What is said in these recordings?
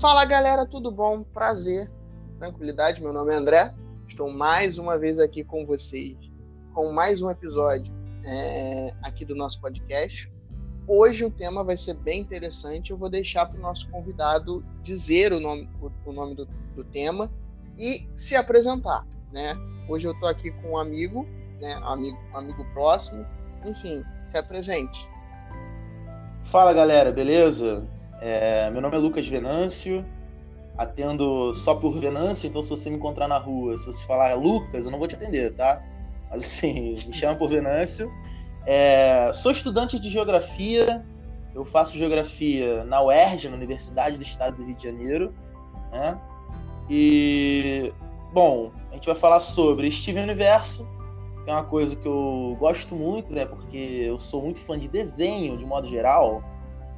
Fala galera, tudo bom? Prazer, tranquilidade. Meu nome é André. Estou mais uma vez aqui com vocês, com mais um episódio é, aqui do nosso podcast. Hoje o tema vai ser bem interessante. Eu vou deixar para o nosso convidado dizer o nome, o, o nome do, do, tema e se apresentar, né? Hoje eu estou aqui com um amigo, né? Amigo, amigo próximo. Enfim, se apresente. Fala galera, beleza? É, meu nome é Lucas Venâncio, atendo só por Venâncio, então se você me encontrar na rua, se você falar Lucas, eu não vou te atender, tá? Mas assim, me chama por Venâncio. É, sou estudante de geografia, eu faço geografia na UERJ, na Universidade do Estado do Rio de Janeiro, né? E, bom, a gente vai falar sobre Steven Universo, que é uma coisa que eu gosto muito, né? Porque eu sou muito fã de desenho, de modo geral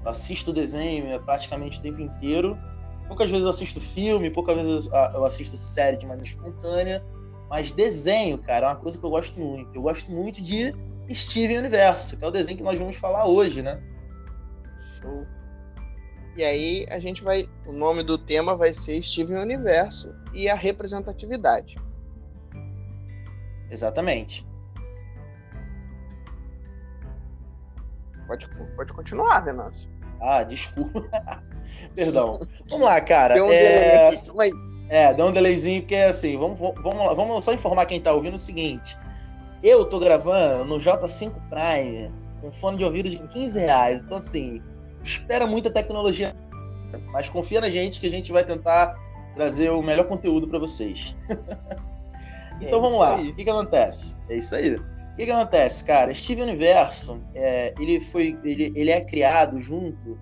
assisto desenho é praticamente o tempo inteiro. Poucas vezes eu assisto filme, poucas vezes eu assisto série de maneira espontânea. Mas desenho, cara, é uma coisa que eu gosto muito. Eu gosto muito de Steven Universo, que é o desenho que nós vamos falar hoje, né? Show. E aí a gente vai. O nome do tema vai ser Steven Universo e a representatividade. Exatamente. Pode, pode continuar, Venâncio. Ah, desculpa. Perdão. Vamos lá, cara. Deu um é... delay É, dá um delayzinho, porque é assim, vamos, vamos, vamos só informar quem tá ouvindo o seguinte. Eu tô gravando no J5 Prime, com fone de ouvido de 15 reais. Então, assim, espera muita tecnologia, mas confia na gente que a gente vai tentar trazer o melhor conteúdo para vocês. então é vamos lá. Aí. O que, que acontece? É isso aí. O que, que acontece, cara? Steven Universo, é, ele foi, ele, ele é criado junto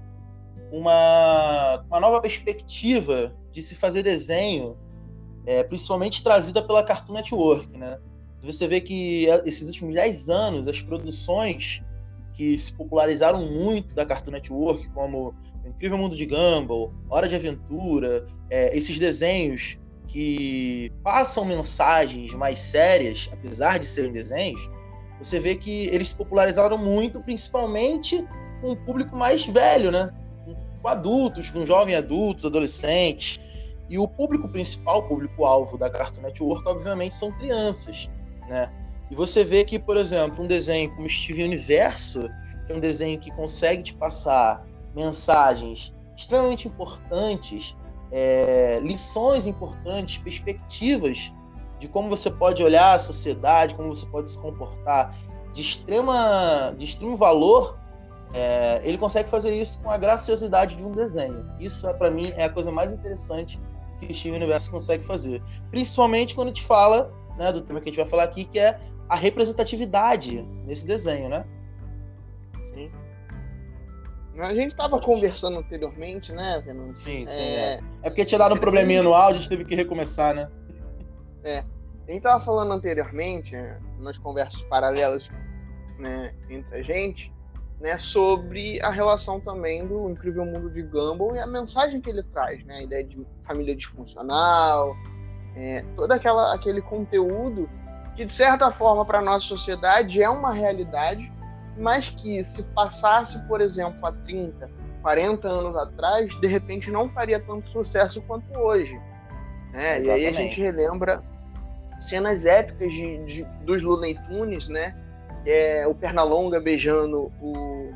uma, uma nova perspectiva de se fazer desenho, é, principalmente trazida pela Cartoon Network, né? Você vê que esses últimos 10 anos, as produções que se popularizaram muito da Cartoon Network, como O Incrível Mundo de Gumball, Hora de Aventura, é, esses desenhos que passam mensagens mais sérias, apesar de serem desenhos, você vê que eles se popularizaram muito, principalmente com o público mais velho, né? Com adultos, com jovens adultos, adolescentes. E o público principal, o público-alvo da Cartoon Network, obviamente, são crianças, né? E você vê que, por exemplo, um desenho como Steven Universo, que é um desenho que consegue te passar mensagens extremamente importantes, é, lições importantes, perspectivas de como você pode olhar a sociedade, como você pode se comportar de extrema, de extremo valor, é, ele consegue fazer isso com a graciosidade de um desenho. Isso, é, para mim, é a coisa mais interessante que o Steven Universo consegue fazer. Principalmente quando a gente fala né, do tema que a gente vai falar aqui, que é a representatividade nesse desenho, né? A gente estava conversando anteriormente, né, Fernando? Sim, sim. É, é. é porque tinha dado um probleminha no áudio, a gente teve que recomeçar, né? É. A gente estava falando anteriormente, nas conversas paralelas né, entre a gente, né, sobre a relação também do Incrível Mundo de Gumball e a mensagem que ele traz, né, a ideia de família disfuncional, é, todo aquela, aquele conteúdo que, de certa forma, para a nossa sociedade é uma realidade, mas que se passasse, por exemplo, há 30, 40 anos atrás, de repente não faria tanto sucesso quanto hoje. Né? E aí a gente relembra cenas épicas de, de, dos Looney Tunes, né? É o Pernalonga beijando o.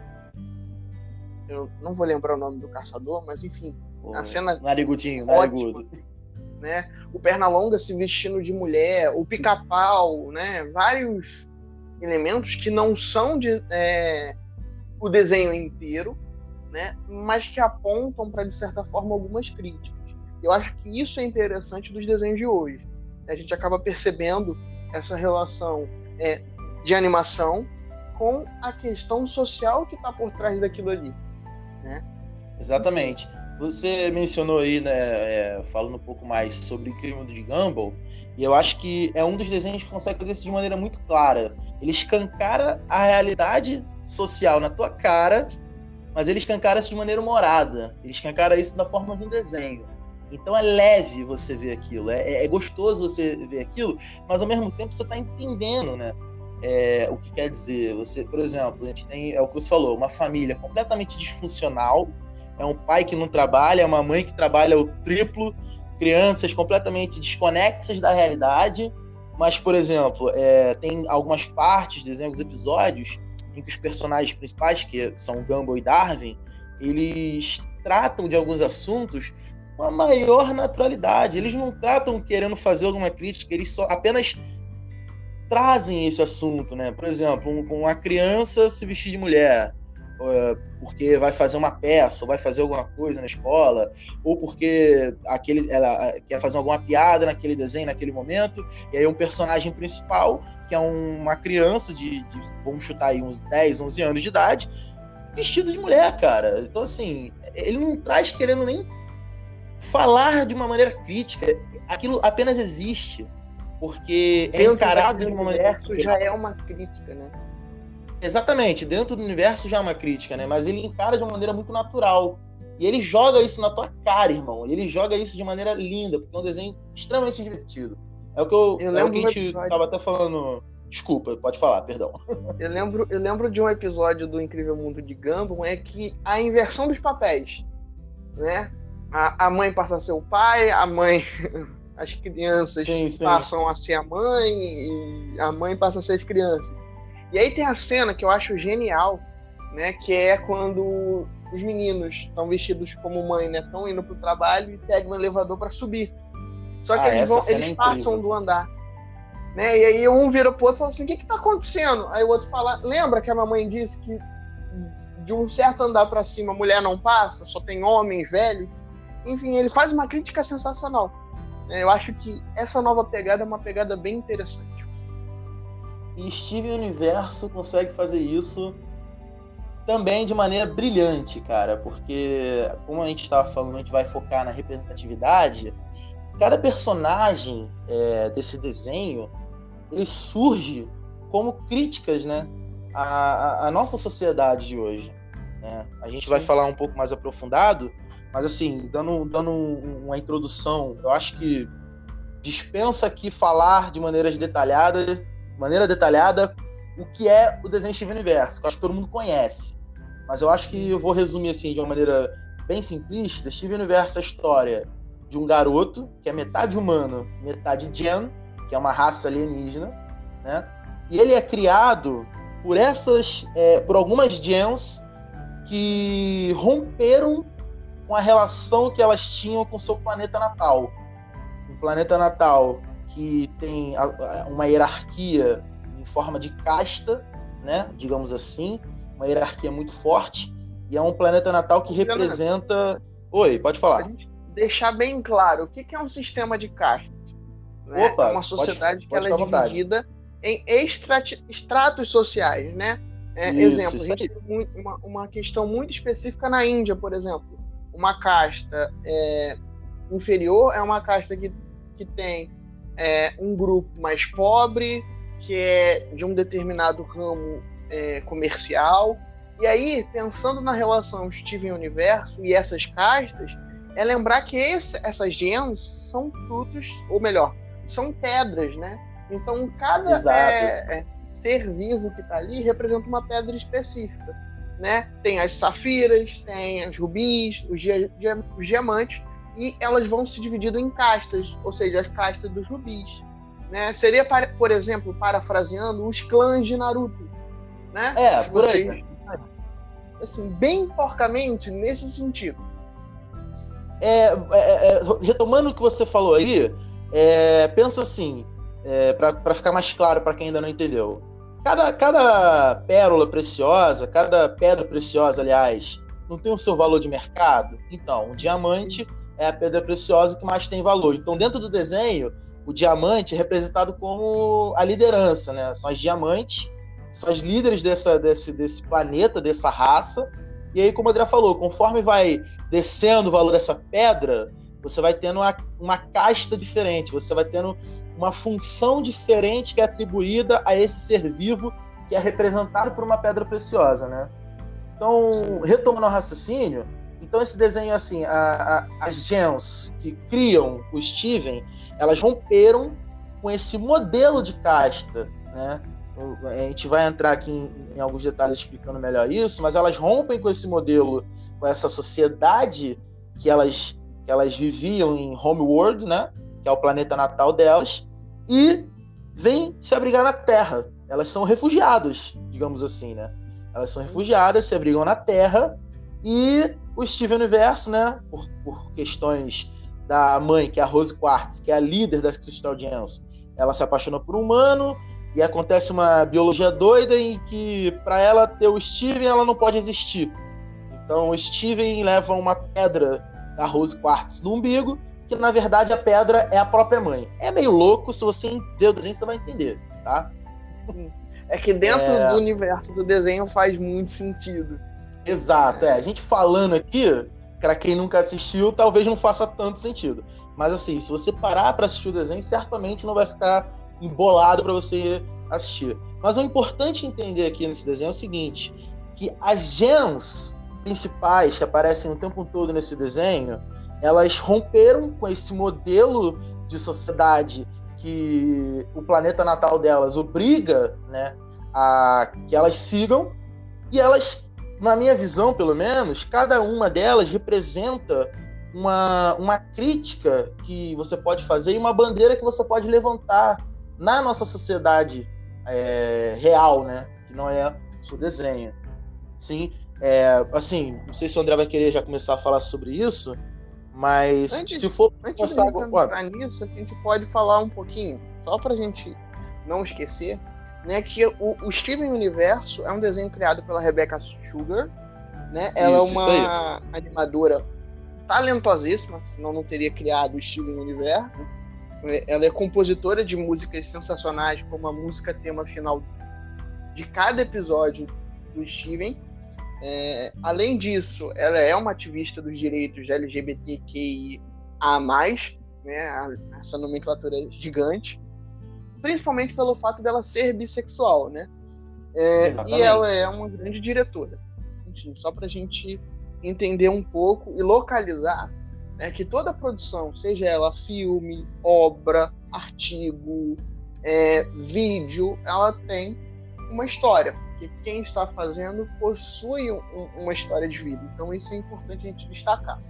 Eu não vou lembrar o nome do caçador, mas enfim. a cena. Narigudinho, narigudo. Né? O Pernalonga se vestindo de mulher, o pica-pau, né? Vários elementos que não são de, é, o desenho inteiro, né? Mas que apontam para, de certa forma, algumas críticas. Eu acho que isso é interessante dos desenhos de hoje a gente acaba percebendo essa relação é, de animação com a questão social que está por trás daquilo ali. Né? Exatamente. Você mencionou aí, né, é, falando um pouco mais sobre o crime de Gumball, e eu acho que é um dos desenhos que consegue fazer isso de maneira muito clara. Ele escancara a realidade social na tua cara, mas ele escancara isso de maneira humorada. Ele escancara isso da forma de um desenho. Então é leve você ver aquilo, é, é gostoso você ver aquilo, mas ao mesmo tempo você está entendendo, né? É, o que quer dizer. Você, por exemplo, a gente tem, é o que você falou, uma família completamente disfuncional, é um pai que não trabalha, é uma mãe que trabalha o triplo, crianças completamente desconexas da realidade. Mas, por exemplo, é, tem algumas partes, desenhos, episódios em que os personagens principais, que são Gumball e Darwin, eles tratam de alguns assuntos com a maior naturalidade. Eles não tratam querendo fazer alguma crítica, eles só apenas trazem esse assunto, né? Por exemplo, um, uma criança se vestir de mulher, porque vai fazer uma peça, ou vai fazer alguma coisa na escola, ou porque aquele, ela quer fazer alguma piada naquele desenho, naquele momento, e aí um personagem principal, que é um, uma criança de, de, vamos chutar aí, uns 10, 11 anos de idade, vestido de mulher, cara. Então, assim, ele não traz querendo nem falar de uma maneira crítica. Aquilo apenas existe porque é encarado de uma maneira. já é uma crítica, né? Exatamente, dentro do universo já é uma crítica, né? Mas ele encara de uma maneira muito natural. E ele joga isso na tua cara, irmão. Ele joga isso de maneira linda, porque é um desenho extremamente divertido. É o que, eu, eu é o que a gente episódio... tava até falando. Desculpa, pode falar, perdão. Eu lembro, eu lembro de um episódio do Incrível Mundo de Gumball, é que a inversão dos papéis, né? A, a mãe passa a ser o pai, a mãe as crianças sim, sim. passam a ser a mãe e a mãe passa a ser as crianças. E aí tem a cena que eu acho genial, né? Que é quando os meninos estão vestidos como mãe, né? Estão indo pro trabalho e pegam um elevador para subir. Só que ah, eles, vão, eles é passam do andar. Né? E aí um vira pro outro e fala assim, o que que tá acontecendo? Aí o outro fala, lembra que a mamãe disse que de um certo andar para cima a mulher não passa, só tem homens velhos? Enfim, ele faz uma crítica sensacional. É, eu acho que essa nova pegada é uma pegada bem interessante. E Steven Universo consegue fazer isso também de maneira brilhante, cara, porque como a gente estava falando, a gente vai focar na representatividade. Cada personagem é, desse desenho ele surge como críticas, né, à, à nossa sociedade de hoje. Né? A gente Sim. vai falar um pouco mais aprofundado mas assim, dando, dando uma introdução, eu acho que dispensa aqui falar de maneiras detalhadas, maneira detalhada, o que é o desenho Steven Universo, que eu acho que todo mundo conhece. Mas eu acho que eu vou resumir assim de uma maneira bem simplista. Steven Universo é a história de um garoto que é metade humano, metade gen, que é uma raça alienígena, né? E ele é criado por essas, é, por algumas gens que romperam com a relação que elas tinham com seu planeta natal. Um planeta natal que tem uma hierarquia em forma de casta, né, digamos assim, uma hierarquia muito forte, e é um planeta natal que representa. Oi, pode falar. Deixar bem claro o que é um sistema de castas. Né? Opa, é uma sociedade pode, que ela é dividida em estratos sociais, né? É, isso, exemplo, isso a gente tem uma, uma questão muito específica na Índia, por exemplo uma casta é, inferior é uma casta que, que tem é, um grupo mais pobre, que é de um determinado ramo é, comercial. E aí, pensando na relação Steven Universo e essas castas, é lembrar que esse, essas gens são frutos, ou melhor, são pedras, né? Então, cada é, é, ser vivo que está ali representa uma pedra específica né? Tem as safiras, tem as rubis, os, os diamantes, e elas vão se dividindo em castas, ou seja, as castas dos rubis. Né? Seria, por exemplo, parafraseando, os clãs de Naruto. Né? É, por aí. Assim, bem porcamente nesse sentido. É, é, é, retomando o que você falou aí, é, pensa assim, é, para ficar mais claro para quem ainda não entendeu. Cada, cada pérola preciosa, cada pedra preciosa, aliás, não tem o seu valor de mercado? Então, o diamante é a pedra preciosa que mais tem valor. Então, dentro do desenho, o diamante é representado como a liderança, né? São as diamantes, são as líderes dessa, desse, desse planeta, dessa raça. E aí, como o André falou, conforme vai descendo o valor dessa pedra, você vai tendo uma, uma casta diferente, você vai tendo uma função diferente que é atribuída a esse ser vivo que é representado por uma pedra preciosa, né? Então, retomando ao raciocínio, então esse desenho assim, a, a, as gens que criam o Steven, elas romperam com esse modelo de casta, né? A gente vai entrar aqui em, em alguns detalhes explicando melhor isso, mas elas rompem com esse modelo com essa sociedade que elas, que elas viviam em Homeworld, né? Que é o planeta natal delas, e vêm se abrigar na Terra. Elas são refugiadas, digamos assim, né? Elas são refugiadas, se abrigam na Terra, e o Steven Universo, né? Por, por questões da mãe, que é a Rose Quartz, que é a líder da Crystal Gems, ela se apaixona por um humano e acontece uma biologia doida em que para ela ter o Steven ela não pode existir. Então o Steven leva uma pedra da Rose Quartz no umbigo, que na verdade a pedra é a própria mãe. É meio louco, se você ver o desenho você vai entender, tá? É que dentro é... do universo do desenho faz muito sentido. Exato, é. A gente falando aqui, para quem nunca assistiu, talvez não faça tanto sentido. Mas assim, se você parar para assistir o desenho, certamente não vai ficar embolado para você assistir. Mas o importante entender aqui nesse desenho é o seguinte, que as gems principais que aparecem o tempo todo nesse desenho, elas romperam com esse modelo de sociedade que o planeta natal delas obriga, né, a que elas sigam e elas na minha visão, pelo menos, cada uma delas representa uma, uma crítica que você pode fazer e uma bandeira que você pode levantar na nossa sociedade é, real, né? Que não é o desenho. Sim, é, assim, não sei se o André vai querer já começar a falar sobre isso, mas antes, se for antes começar agora, nisso, a gente pode falar um pouquinho, só para a gente não esquecer, né, que o, o Steven Universo é um desenho criado pela Rebecca Sugar, né? Ela é isso, é uma animadora talentosíssima, senão não teria criado o Steven Universo. Ela é compositora de músicas sensacionais, como a música tema final de cada episódio do Steven. É, além disso, ela é uma ativista dos direitos LGBTQIA+, né, essa nomenclatura é gigante principalmente pelo fato dela ser bissexual, né? É, e ela é uma grande diretora. Enfim, só para a gente entender um pouco e localizar né, que toda produção, seja ela filme, obra, artigo, é, vídeo, ela tem uma história. Que quem está fazendo possui um, uma história de vida. Então isso é importante a gente destacar.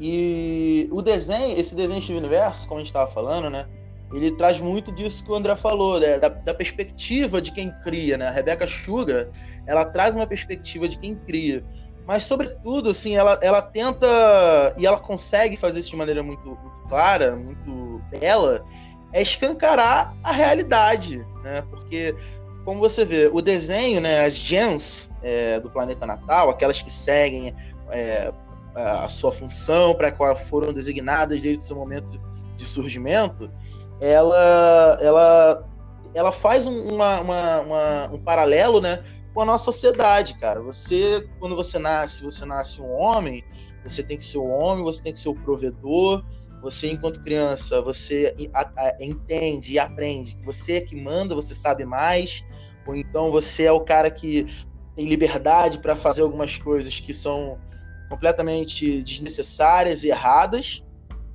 E o desenho, esse desenho de universo, como a gente estava falando, né? Ele traz muito disso que o André falou, né? da, da, perspectiva de quem cria, né? A Rebecca Sugar, ela traz uma perspectiva de quem cria. Mas, sobretudo, assim, ela, ela tenta, e ela consegue fazer isso de maneira muito, muito clara, muito bela, é escancarar a realidade, né? Porque, como você vê, o desenho, né, as gens é, do planeta natal, aquelas que seguem é, a sua função para qual foram designadas desde o seu momento de surgimento, ela, ela, ela faz uma, uma, uma, um paralelo, né, com a nossa sociedade, cara. Você, quando você nasce, você nasce um homem, você tem que ser um homem, você tem que ser o provedor. Você, enquanto criança, você entende e aprende que você é que manda, você sabe mais, ou então você é o cara que tem liberdade para fazer algumas coisas que são completamente desnecessárias e erradas.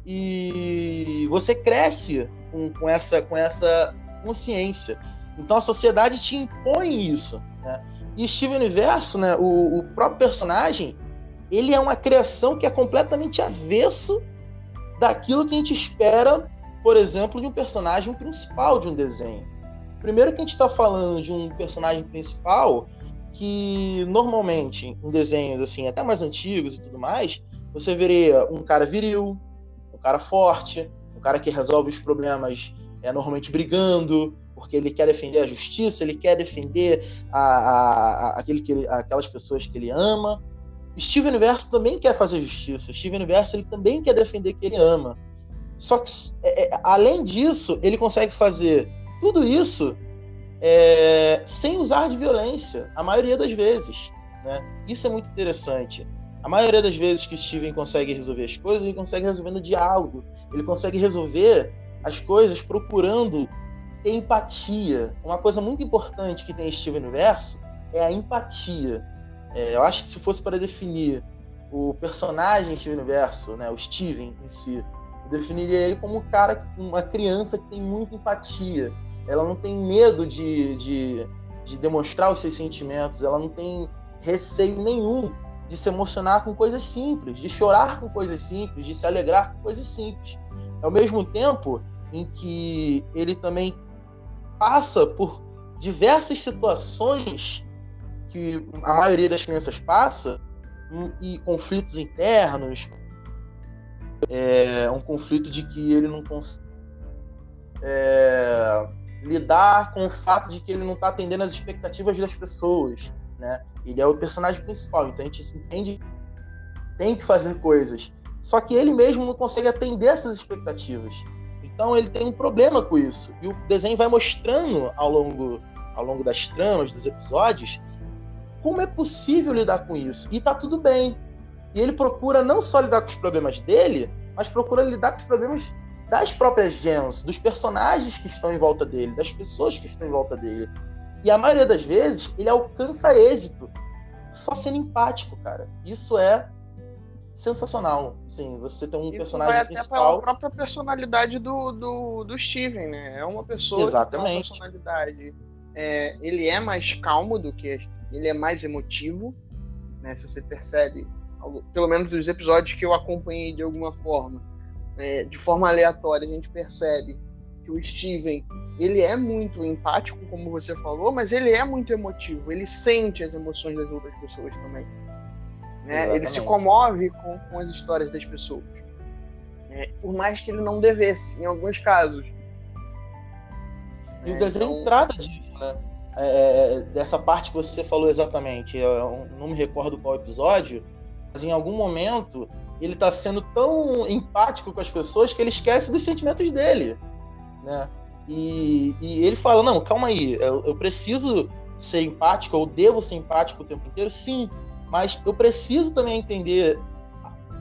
E você cresce com, com, essa, com essa consciência. Então a sociedade te impõe isso. Né? E Steven Universo, né, o, o próprio personagem, ele é uma criação que é completamente avesso daquilo que a gente espera, por exemplo, de um personagem principal de um desenho. Primeiro que a gente está falando de um personagem principal que normalmente em desenhos assim até mais antigos e tudo mais, você veria um cara viril, cara forte, um cara que resolve os problemas é, normalmente brigando, porque ele quer defender a justiça, ele quer defender a, a, a aquele que ele, aquelas pessoas que ele ama. Steve Universo também quer fazer justiça. Steve Universo ele também quer defender que ele ama. Só que, é, é, além disso, ele consegue fazer tudo isso é, sem usar de violência, a maioria das vezes. Né? Isso é muito interessante. A maioria das vezes que Steven consegue resolver as coisas, ele consegue resolver no diálogo. Ele consegue resolver as coisas procurando ter empatia. Uma coisa muito importante que tem em Steven Universo é a empatia. É, eu acho que se fosse para definir o personagem Steven Universo, né, o Steven em si, eu definiria ele como um cara, uma criança que tem muita empatia. Ela não tem medo de, de, de demonstrar os seus sentimentos, ela não tem receio nenhum de se emocionar com coisas simples, de chorar com coisas simples, de se alegrar com coisas simples. Ao mesmo tempo em que ele também passa por diversas situações que a maioria das crianças passa e conflitos internos, é, um conflito de que ele não consegue é, lidar com o fato de que ele não está atendendo as expectativas das pessoas, né? Ele é o personagem principal, então a gente entende tem que fazer coisas. Só que ele mesmo não consegue atender essas expectativas. Então ele tem um problema com isso. E o desenho vai mostrando ao longo, ao longo das tramas, dos episódios, como é possível lidar com isso. E tá tudo bem. E ele procura não só lidar com os problemas dele, mas procura lidar com os problemas das próprias gens, dos personagens que estão em volta dele, das pessoas que estão em volta dele. E a maioria das vezes ele alcança êxito só sendo empático, cara. Isso é sensacional. Sim, você tem um Isso personagem vai principal. Até pela própria personalidade do, do, do Steven, né? É uma pessoa Exatamente. uma personalidade. É, ele é mais calmo do que. Ele é mais emotivo, né? Se você percebe, pelo menos dos episódios que eu acompanhei de alguma forma, é, de forma aleatória, a gente percebe que o Steven ele é muito empático, como você falou, mas ele é muito emotivo. Ele sente as emoções das outras pessoas também. Né? Ele se comove com, com as histórias das pessoas. É, por mais que ele não devesse, em alguns casos. E é, o desenho então... trata disso, né? É, é, é, dessa parte que você falou exatamente. Eu não me recordo qual episódio, mas em algum momento ele está sendo tão empático com as pessoas que ele esquece dos sentimentos dele, né? E, e ele fala: Não, calma aí, eu, eu preciso ser empático, eu devo ser empático o tempo inteiro? Sim, mas eu preciso também entender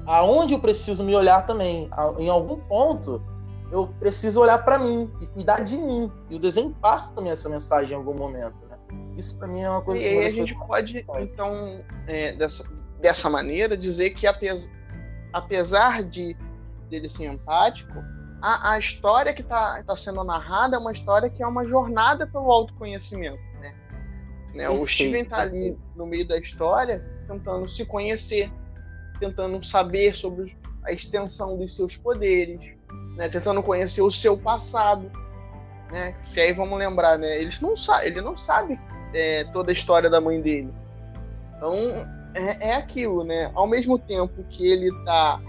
aonde eu preciso me olhar também. Em algum ponto, eu preciso olhar para mim e cuidar de mim. E o desenho passa também essa mensagem em algum momento. Né? Isso para mim é uma coisa. E aí a gente pode, então, é, dessa, dessa maneira, dizer que apesar, apesar de dele ser empático, a, a história que está tá sendo narrada é uma história que é uma jornada pelo autoconhecimento. Né? né? O Steven está ali no meio da história tentando se conhecer, tentando saber sobre a extensão dos seus poderes, né? tentando conhecer o seu passado. Né? Se aí vamos lembrar, né? Ele não sabe, ele não sabe é, toda a história da mãe dele. Então é, é aquilo, né? Ao mesmo tempo que ele está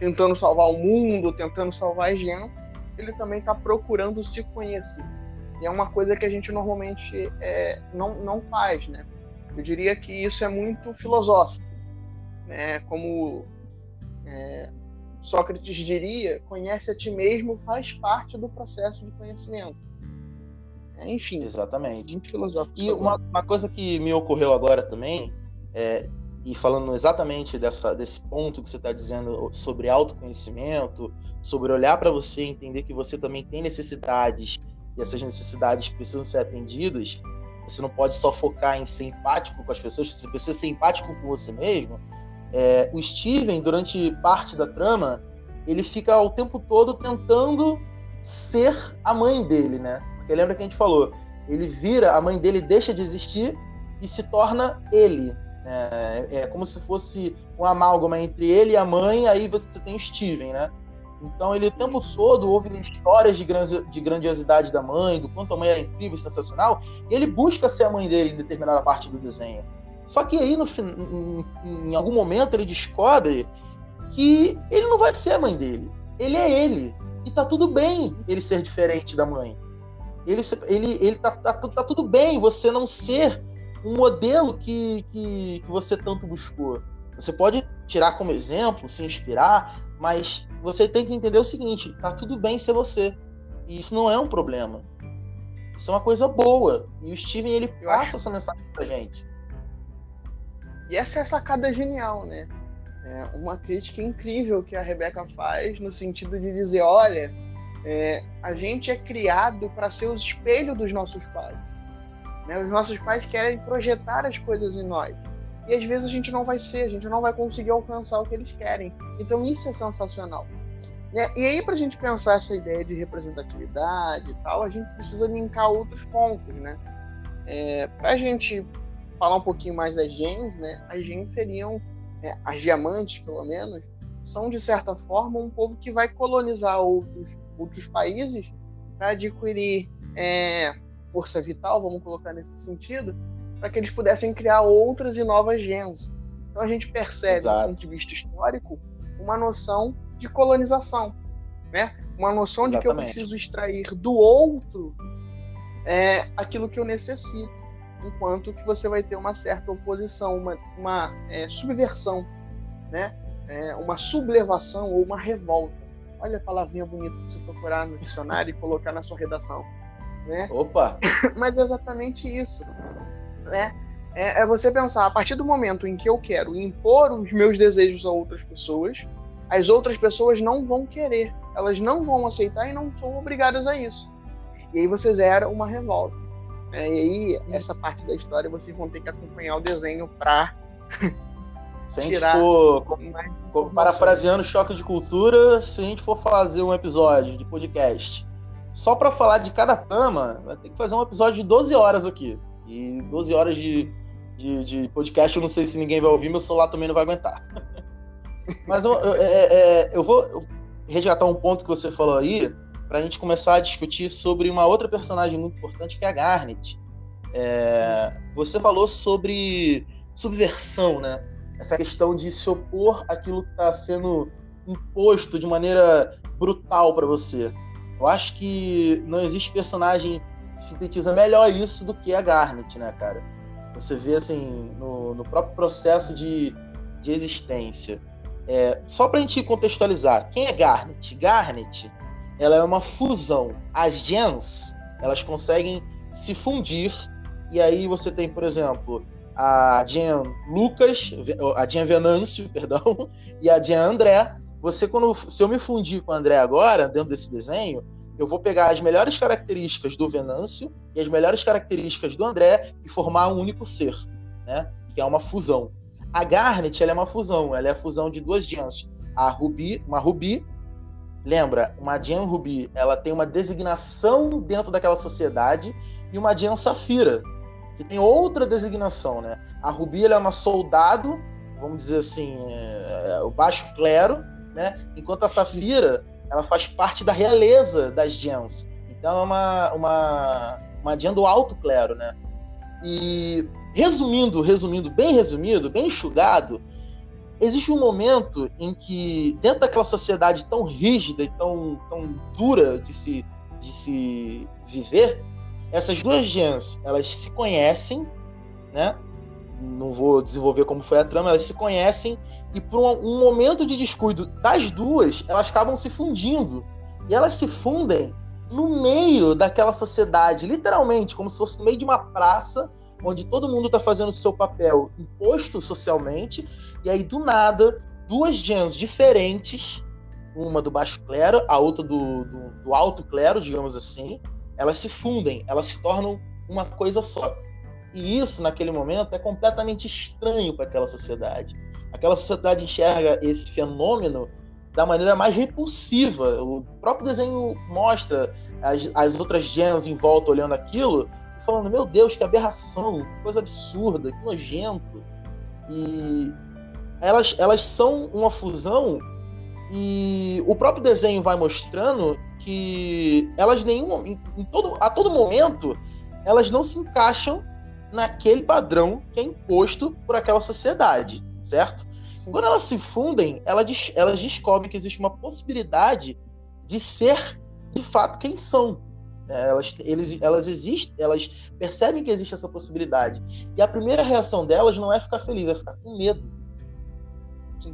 tentando salvar o mundo, tentando salvar a gente, ele também está procurando se conhecer. E é uma coisa que a gente normalmente é, não, não faz, né? Eu diria que isso é muito filosófico. Né? Como é, Sócrates diria, conhece a ti mesmo faz parte do processo de conhecimento. É, enfim. Exatamente. Muito filosófico. E uma, uma, coisa que me ocorreu agora também, é, e falando exatamente dessa, desse ponto que você está dizendo sobre autoconhecimento, sobre olhar para você entender que você também tem necessidades e essas necessidades precisam ser atendidas, você não pode só focar em ser empático com as pessoas, você precisa ser empático com você mesmo. É, o Steven, durante parte da trama, ele fica o tempo todo tentando ser a mãe dele, né? Porque lembra que a gente falou, ele vira, a mãe dele deixa de existir e se torna ele. É, é como se fosse um amálgama entre ele e a mãe, aí você tem o Steven, né? Então ele o tempo todo ouve histórias de, de grandiosidade da mãe, do quanto a mãe era incrível, sensacional, e ele busca ser a mãe dele em determinada parte do desenho. Só que aí, no, em, em algum momento, ele descobre que ele não vai ser a mãe dele. Ele é ele. E tá tudo bem ele ser diferente da mãe. Ele, ele, ele tá, tá, tá tudo bem você não ser um modelo que, que, que você tanto buscou. Você pode tirar como exemplo, se inspirar, mas você tem que entender o seguinte: tá tudo bem ser você. E isso não é um problema. Isso é uma coisa boa. E o Steven ele Eu passa acho... essa mensagem pra gente. E essa é a sacada genial, né? É uma crítica incrível que a Rebeca faz no sentido de dizer, olha, é, a gente é criado para ser o espelho dos nossos pais. Né? Os nossos pais querem projetar as coisas em nós. E às vezes a gente não vai ser, a gente não vai conseguir alcançar o que eles querem. Então isso é sensacional. E aí, para a gente pensar essa ideia de representatividade e tal, a gente precisa linkar outros pontos, né? É, para a gente falar um pouquinho mais das genes, né? As genes seriam né, as diamantes, pelo menos, são, de certa forma, um povo que vai colonizar outros, outros países para adquirir é, força vital, vamos colocar nesse sentido, para que eles pudessem criar outras e novas gens. Então a gente percebe, Exato. do ponto de vista histórico, uma noção de colonização, né? Uma noção Exatamente. de que eu preciso extrair do outro é, aquilo que eu necessito, enquanto que você vai ter uma certa oposição, uma, uma é, subversão, né? É, uma sublevação ou uma revolta. Olha a palavrinha bonita para você procurar no dicionário e colocar na sua redação. Né? Opa! Mas é exatamente isso. Né? É, é, você pensar, a partir do momento em que eu quero impor os meus desejos a outras pessoas, as outras pessoas não vão querer, elas não vão aceitar e não são obrigadas a isso. E aí você zera uma revolta. É, e aí, essa parte da história, vocês vão ter que acompanhar o desenho para. Se a gente for, parafraseando choque de cultura, se a gente for fazer um episódio de podcast só para falar de cada trama, vai ter que fazer um episódio de 12 horas aqui. E 12 horas de, de, de podcast, eu não sei se ninguém vai ouvir, meu celular também não vai aguentar. Mas eu, eu, é, é, eu vou resgatar um ponto que você falou aí, para a gente começar a discutir sobre uma outra personagem muito importante, que é a Garnet. É, você falou sobre subversão, né? Essa questão de se opor àquilo que está sendo imposto de maneira brutal para você. Eu acho que não existe personagem sintetiza melhor isso do que a Garnet, né, cara? Você vê, assim, no, no próprio processo de, de existência. É, só pra gente contextualizar, quem é Garnet? Garnet, ela é uma fusão. As gens, elas conseguem se fundir, e aí você tem, por exemplo, a Gen Lucas, a Gen Venâncio, perdão, e a Gen André. Você, quando, se eu me fundir com o André agora, dentro desse desenho, eu vou pegar as melhores características do Venâncio e as melhores características do André e formar um único ser, né? Que é uma fusão. A Garnet, ela é uma fusão, ela é a fusão de duas gems. A Ruby, uma Ruby, lembra, uma Gem Ruby, ela tem uma designação dentro daquela sociedade e uma Gem Safira, que tem outra designação, né? A Ruby, ela é uma soldado, vamos dizer assim, é, o baixo clero, né? Enquanto a Safira, ela faz parte da realeza das gens. Então é uma, uma, uma gen do alto clero, né? E resumindo, resumindo, bem resumido, bem enxugado, existe um momento em que, dentro daquela sociedade tão rígida e tão, tão dura de se, de se viver, essas duas gens, elas se conhecem, né? Não vou desenvolver como foi a trama, elas se conhecem e por um, momento de descuido das duas, elas acabam se fundindo. E elas se fundem no meio daquela sociedade, literalmente, como se fosse no meio de uma praça, onde todo mundo está fazendo o seu papel imposto socialmente, e aí do nada, duas gens diferentes, uma do baixo clero, a outra do, do, do alto clero, digamos assim, elas se fundem, elas se tornam uma coisa só. E isso, naquele momento, é completamente estranho para aquela sociedade aquela sociedade enxerga esse fenômeno da maneira mais repulsiva. O próprio desenho mostra as, as outras genas em volta olhando aquilo e falando: Meu Deus, que aberração, que coisa absurda, que nojento. E elas, elas são uma fusão e o próprio desenho vai mostrando que elas nenhum em, em todo, a todo momento elas não se encaixam naquele padrão que é imposto por aquela sociedade certo? Sim. Quando elas se fundem, elas, elas descobrem que existe uma possibilidade de ser de fato quem são. É, elas, eles, elas existem, elas percebem que existe essa possibilidade. E a primeira reação delas não é ficar feliz, é ficar com medo.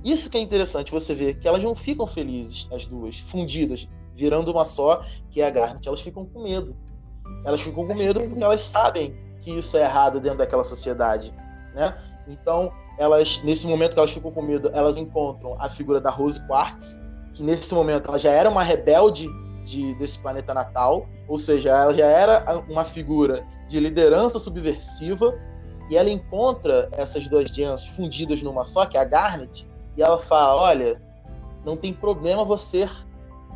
Isso que é interessante você ver, que elas não ficam felizes, as duas, fundidas, virando uma só, que é a Garnet. Elas ficam com medo. Elas ficam com medo porque elas sabem que isso é errado dentro daquela sociedade, né? Então, elas, nesse momento que elas ficam com medo, elas encontram a figura da Rose Quartz, que nesse momento ela já era uma rebelde de, desse planeta natal, ou seja, ela já era uma figura de liderança subversiva, e ela encontra essas duas gems fundidas numa só, que é a Garnet, e ela fala: Olha, não tem problema você,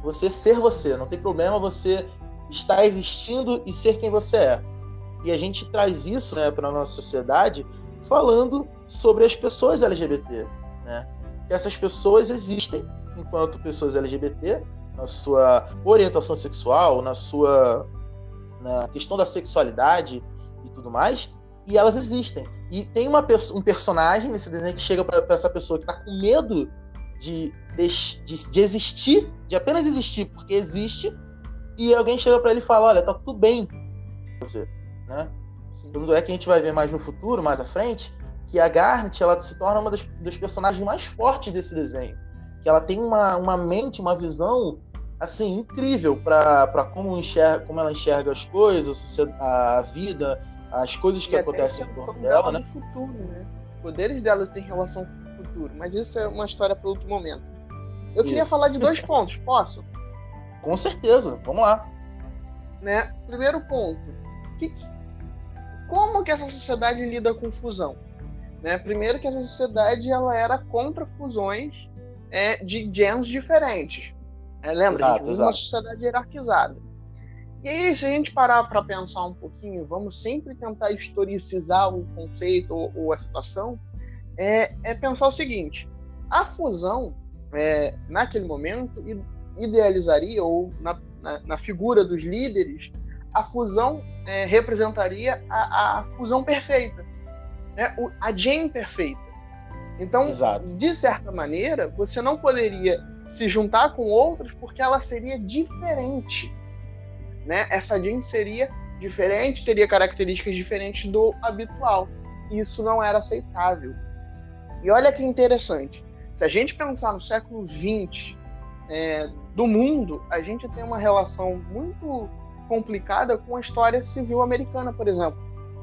você ser você, não tem problema você estar existindo e ser quem você é. E a gente traz isso né, para a nossa sociedade falando sobre as pessoas LGBT. Né? que essas pessoas existem enquanto pessoas LGBT, na sua orientação sexual, na sua na questão da sexualidade e tudo mais, e elas existem. E tem uma, um personagem nesse desenho que chega para essa pessoa que está com medo de, de, de, existir, de apenas existir, porque existe, e alguém chega para ele e fala: Olha, tá tudo bem você, né? Tanto é que a gente vai ver mais no futuro, mais à frente, que a Garnet ela se torna uma das, dos personagens mais fortes desse desenho. Que ela tem uma, uma mente, uma visão assim incrível para como enxerga, como ela enxerga as coisas, a vida, as coisas que acontecem em torno dela, né? Futuro, né? Os poderes dela têm relação com o futuro, mas isso é uma história para outro momento. Eu isso. queria falar de dois pontos, posso? Com certeza, vamos lá. Né? Primeiro ponto, que, como que essa sociedade lida com fusão? Né? Primeiro que essa sociedade ela era contra fusões é, de gens diferentes. É, lembra? Exato, exato. uma sociedade hierarquizada. E aí, se a gente parar para pensar um pouquinho, vamos sempre tentar historicizar o conceito ou, ou a situação, é, é, pensar o seguinte: a fusão, é, naquele momento, idealizaria, ou na, na, na, figura dos líderes, a fusão é, representaria a, a, fusão perfeita, né? o, a Jane perfeita. Então, Exato. de certa maneira, você não poderia se juntar com outros porque ela seria diferente. Né? Essa Jean seria diferente, teria características diferentes do habitual. Isso não era aceitável. E olha que interessante. Se a gente pensar no século XX é, do mundo, a gente tem uma relação muito complicada com a história civil americana, por exemplo.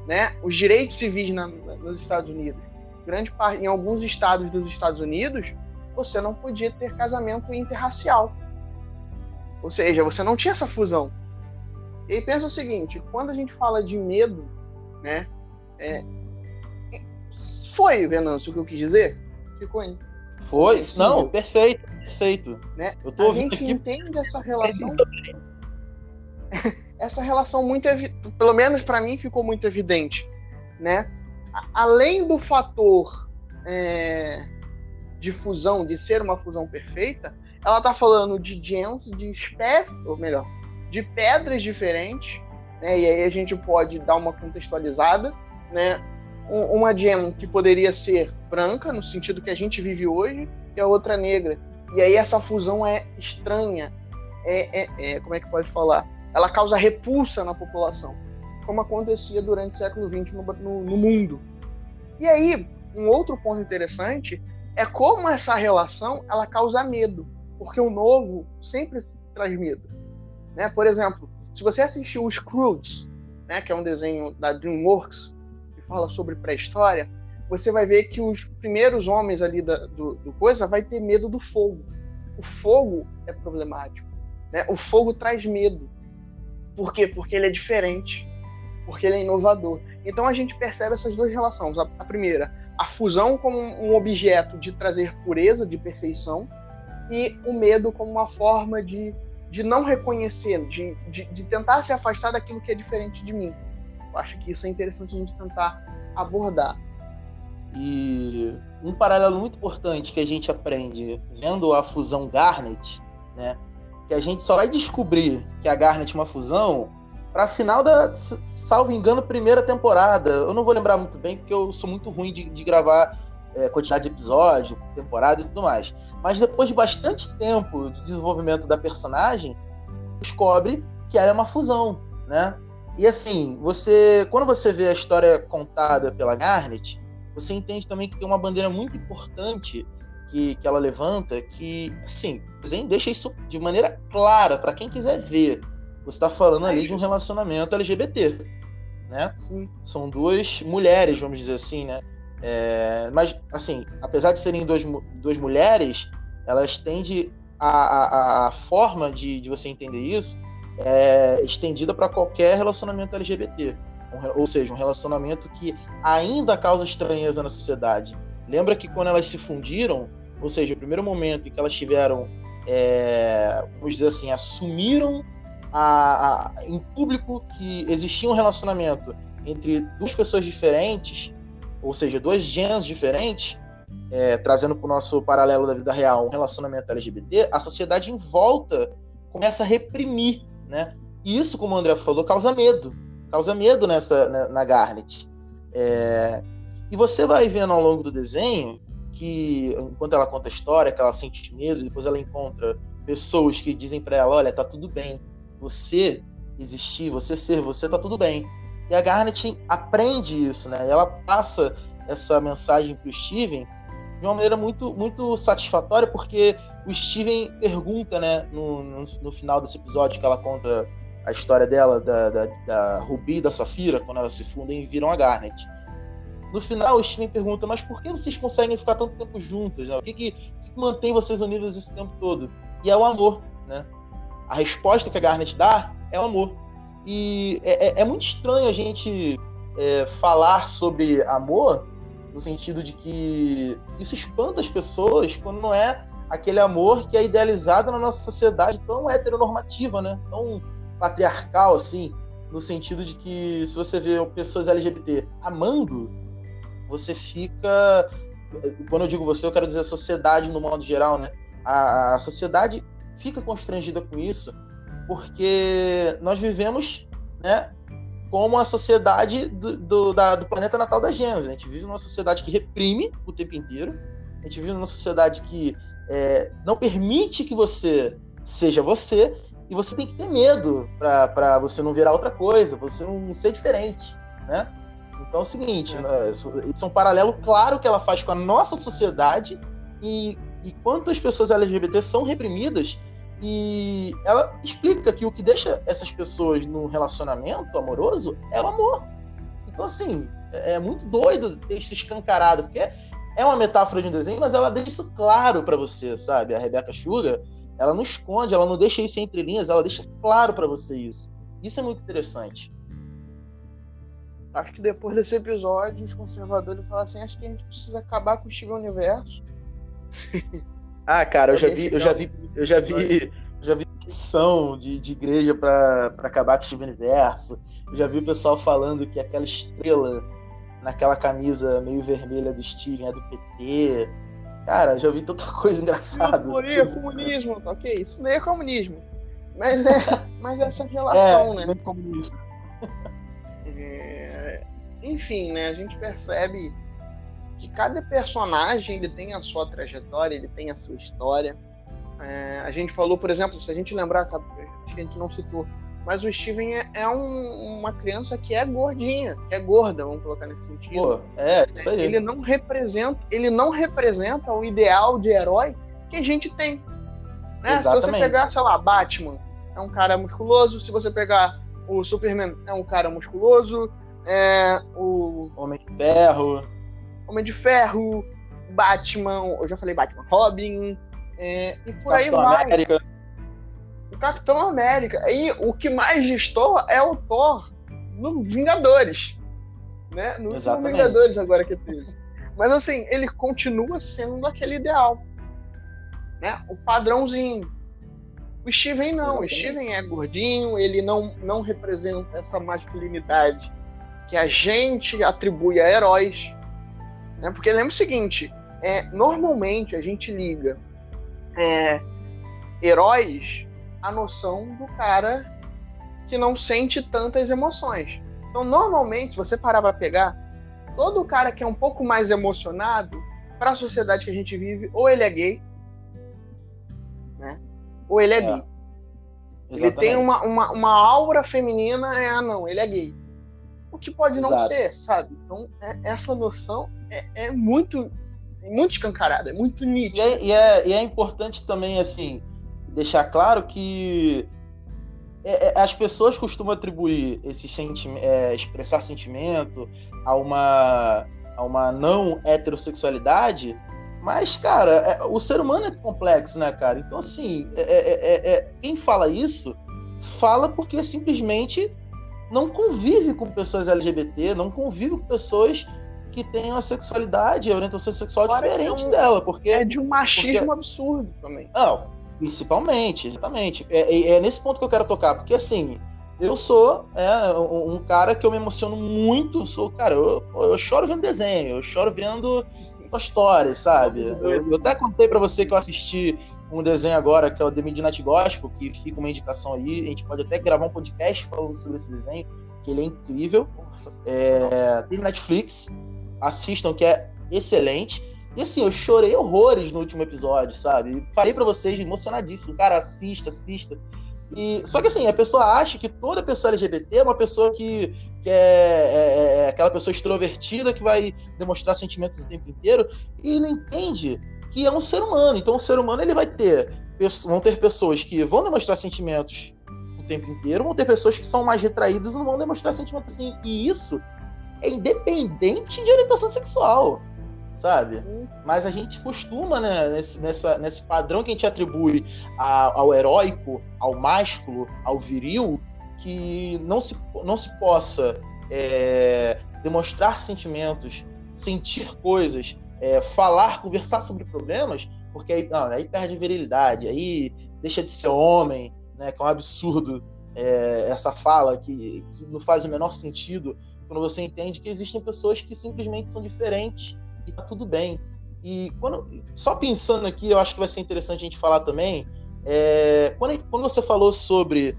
Né? Os direitos civis na, nos Estados Unidos. Grande parte, em alguns estados dos Estados Unidos, você não podia ter casamento interracial. Ou seja, você não tinha essa fusão. E aí pensa o seguinte, quando a gente fala de medo, né? É... Foi, Venâncio, o que eu quis dizer? Ficou aí. Foi? Sim, não, perfeito, perfeito. Né? Eu tô a gente aqui... entende essa relação. essa relação muito pelo menos para mim ficou muito evidente, né? Além do fator é de fusão, de ser uma fusão perfeita, ela está falando de gens, de espécies, ou melhor, de pedras diferentes, né? E aí a gente pode dar uma contextualizada, né? Uma gem que poderia ser branca, no sentido que a gente vive hoje, e a outra negra. E aí essa fusão é estranha, é, é, é como é que pode falar? Ela causa repulsa na população, como acontecia durante o século XX no, no, no mundo. E aí, um outro ponto interessante é como essa relação ela causa medo, porque o novo sempre traz medo. Né? Por exemplo, se você assistiu o Scrooge, né, que é um desenho da DreamWorks que fala sobre pré-história, você vai ver que os primeiros homens ali da, do, do, coisa vai ter medo do fogo. O fogo é problemático. Né? O fogo traz medo. Por quê? Porque ele é diferente. Porque ele é inovador. Então a gente percebe essas duas relações. A, primeira, a fusão como um objeto de trazer pureza, de perfeição, e o medo como uma forma de, de não reconhecer, de, de, de tentar se afastar daquilo que é diferente de mim. Eu acho que isso é interessante a gente tentar abordar. E um paralelo muito importante que a gente aprende vendo a fusão Garnet, né? Que a gente só vai descobrir que a Garnet é uma fusão para final da, salvo engano, primeira temporada. Eu não vou lembrar muito bem, porque eu sou muito ruim de, de gravar é, quantidade de episódio, temporada e tudo mais. Mas depois de bastante tempo de desenvolvimento da personagem, descobre que ela é uma fusão, né? E assim, você, quando você vê a história contada pela Garnet, você entende também que tem uma bandeira muito importante que, que ela levanta, que, assim, deixa isso de maneira clara para quem quiser ver você está falando ali de um relacionamento LGBT, né? Sim. São duas mulheres, vamos dizer assim, né? É, mas, assim, apesar de serem duas, duas mulheres, elas tendem a, a, a forma de, de você entender isso é estendida para qualquer relacionamento LGBT. Ou seja, um relacionamento que ainda causa estranheza na sociedade. Lembra que quando elas se fundiram, ou seja, o primeiro momento em que elas tiveram, é, vamos dizer assim, assumiram a, a, em público que existia um relacionamento entre duas pessoas diferentes, ou seja, dois gêneros diferentes, é, trazendo para o nosso paralelo da vida real um relacionamento LGBT, a sociedade em volta começa a reprimir, né? E isso, como o André falou, causa medo. Causa medo nessa na, na Garnet. É... E você vai vendo ao longo do desenho que, enquanto ela conta a história, que ela sente medo, depois ela encontra pessoas que dizem para ela: olha, tá tudo bem. Você existir, você ser você, tá tudo bem. E a Garnet aprende isso, né? Ela passa essa mensagem para o Steven de uma maneira muito, muito satisfatória, porque o Steven pergunta, né, no, no, no final desse episódio que ela conta a história dela, da, da, da Ruby e da Safira, quando elas se fundem e viram a Garnet. No final, o Steven pergunta, mas por que vocês conseguem ficar tanto tempo juntos? Né? O que, que, que mantém vocês unidos esse tempo todo? E é o amor, né? A resposta que a Garnet dá é o amor. E é, é, é muito estranho a gente é, falar sobre amor no sentido de que isso espanta as pessoas quando não é aquele amor que é idealizado na nossa sociedade tão heteronormativa, né? Tão patriarcal, assim, no sentido de que se você vê pessoas LGBT amando, você fica. Quando eu digo você, eu quero dizer a sociedade no modo geral, né? A, a sociedade fica constrangida com isso, porque nós vivemos, né? Como a sociedade do, do, da, do planeta natal da Gênesis. A gente vive numa sociedade que reprime o tempo inteiro. A gente vive numa sociedade que é, não permite que você seja você e você tem que ter medo para você não virar outra coisa, você não ser diferente, né? Então é o seguinte, é. Né, isso é um paralelo claro que ela faz com a nossa sociedade e, e quantas pessoas LGBT são reprimidas e ela explica que o que deixa essas pessoas num relacionamento amoroso é o amor. Então, assim, é, é muito doido ter isso escancarado, porque é uma metáfora de um desenho, mas ela deixa isso claro para você, sabe? A Rebecca Sugar, ela não esconde, ela não deixa isso entre linhas, ela deixa claro para você isso. Isso é muito interessante. Acho que depois desse episódio, os conservadores falam assim: acho que a gente precisa acabar com o Steven Universo. ah, cara, eu já vi, eu já vi, eu já vi, já vi petição de, de igreja para acabar com o Steven Universo. Eu já vi o pessoal falando que aquela estrela naquela camisa meio vermelha do Steven é do PT. Cara, já vi tanta coisa engraçada. Isso daí é comunismo, ok? Isso daí é comunismo. Mas é, mas é essa relação, é, né? É comunista. É, enfim, né? A gente percebe que cada personagem ele tem a sua trajetória, ele tem a sua história. É, a gente falou, por exemplo, se a gente lembrar, acho que a gente não citou, mas o Steven é, é um, uma criança que é gordinha, que é gorda, vamos colocar nesse sentido. Pô, é, isso aí. Ele não representa, ele não representa o ideal de herói que a gente tem. Né? Exatamente. Se você pegar, sei lá, Batman, é um cara musculoso. Se você pegar o Superman, é um cara musculoso. É, o Homem de Ferro. Homem de Ferro, Batman, eu já falei Batman, Robin, é, e por Capitão aí vai. América. Capitão América. E o que mais destoa é o Thor no Vingadores. Né? No Vingadores agora que teve. Mas assim, ele continua sendo aquele ideal. Né? O padrãozinho. O Steven não. Exatamente. O Steven é gordinho, ele não, não representa essa masculinidade que a gente atribui a heróis. Né? Porque lembra o seguinte: é, normalmente a gente liga é, heróis a noção do cara que não sente tantas emoções. Então, normalmente, se você parar para pegar, todo cara que é um pouco mais emocionado, para a sociedade que a gente vive, ou ele é gay, né? Ou ele é, é. bi. Ele tem uma, uma, uma aura feminina, é, ah, não, ele é gay. O que pode não Exato. ser, sabe? Então, é, essa noção é, é, muito muito escancarada, é muito nítida. E é, e é, e é importante também, assim, deixar claro que é, é, as pessoas costumam atribuir esse sentimento, é, expressar sentimento a uma, a uma não heterossexualidade, mas, cara, é, o ser humano é complexo, né, cara? Então, assim, é, é, quem fala isso, fala porque simplesmente não convive com pessoas LGBT, não convive com pessoas que têm uma sexualidade, orientação sexual Agora diferente um, dela, porque é de um machismo porque... absurdo também. Não, Principalmente, exatamente. É, é, nesse ponto que eu quero tocar, porque assim, eu sou é, um, cara que eu me emociono muito, sou, cara, eu, eu choro vendo desenho, eu choro vendo Toy Story, sabe? Eu, eu até contei para você que eu assisti um desenho agora que é o The Midnight Gospel, que fica uma indicação aí. A gente pode até gravar um podcast falando sobre esse desenho, que ele é incrível. É, tem Netflix, assistam, que é excelente. E assim, eu chorei horrores no último episódio, sabe? Falei para vocês, emocionadíssimo, cara, assista, assista. E, só que assim, a pessoa acha que toda pessoa LGBT é uma pessoa que, que é, é, é, aquela pessoa extrovertida que vai demonstrar sentimentos o tempo inteiro e não entende que é um ser humano. Então, o ser humano ele vai ter vão ter pessoas que vão demonstrar sentimentos o tempo inteiro, vão ter pessoas que são mais retraídas e não vão demonstrar sentimentos assim. E isso é independente de orientação sexual, sabe? Mas a gente costuma, né, nesse, nessa, nesse padrão que a gente atribui a, ao heróico, ao másculo, ao viril, que não se, não se possa é, demonstrar sentimentos, sentir coisas, é, falar, conversar sobre problemas, porque aí, não, aí perde virilidade, aí deixa de ser homem, né, que é um absurdo é, essa fala que, que não faz o menor sentido quando você entende que existem pessoas que simplesmente são diferentes e tá tudo bem. E quando, só pensando aqui, eu acho que vai ser interessante a gente falar também, é, quando, quando você falou sobre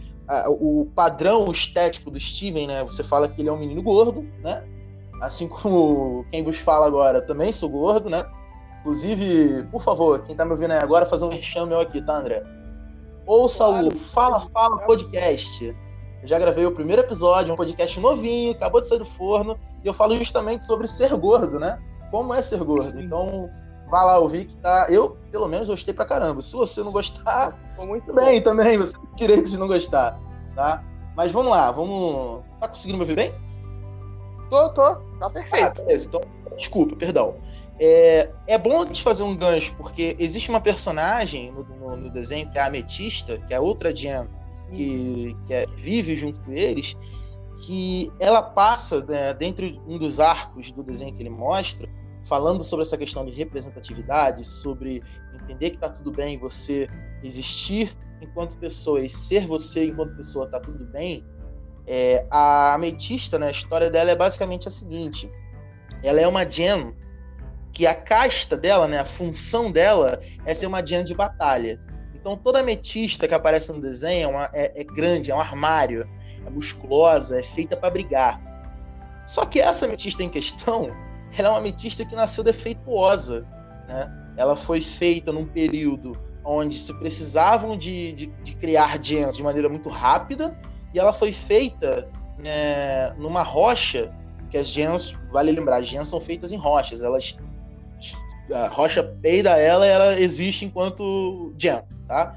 o padrão estético do Steven, né? Você fala que ele é um menino gordo, né? Assim como quem vos fala agora, também sou gordo, né? Inclusive, por favor, quem tá me ouvindo aí agora, fazer um meu aqui, tá, André? Ouça claro. o Fala Fala Podcast. Eu já gravei o primeiro episódio, um podcast novinho, acabou de sair do forno, e eu falo justamente sobre ser gordo, né? Como é ser gordo. Então, vá lá ouvir que tá. Eu, pelo menos, gostei pra caramba. Se você não gostar, muito bem bom. também, você tem direito de não gostar, tá? Mas vamos lá, vamos. Tá conseguindo me ouvir bem? Tô, tô. Tá perfeito. Ah. Então, desculpa, perdão. É, é bom te fazer um gancho, porque existe uma personagem no, no, no desenho que é a Ametista, que é outra Jen, que, que é, vive junto com eles, que ela passa, né, dentro de um dos arcos do desenho que ele mostra, falando sobre essa questão de representatividade, sobre entender que tá tudo bem você existir enquanto pessoa e ser você enquanto pessoa tá tudo bem, é, a ametista, né, a história dela é basicamente a seguinte: ela é uma gem que a casta dela, né, a função dela é ser uma gem de batalha. Então toda ametista que aparece no desenho é, uma, é, é grande, é um armário, é musculosa, é feita para brigar. Só que essa ametista em questão, ela é uma ametista que nasceu defeituosa, né? Ela foi feita num período onde se precisavam de, de, de criar gens de maneira muito rápida e ela foi feita é, numa rocha, que as gens, vale lembrar, as gens são feitas em rochas, elas a rocha peida ela ela existe enquanto gen, tá?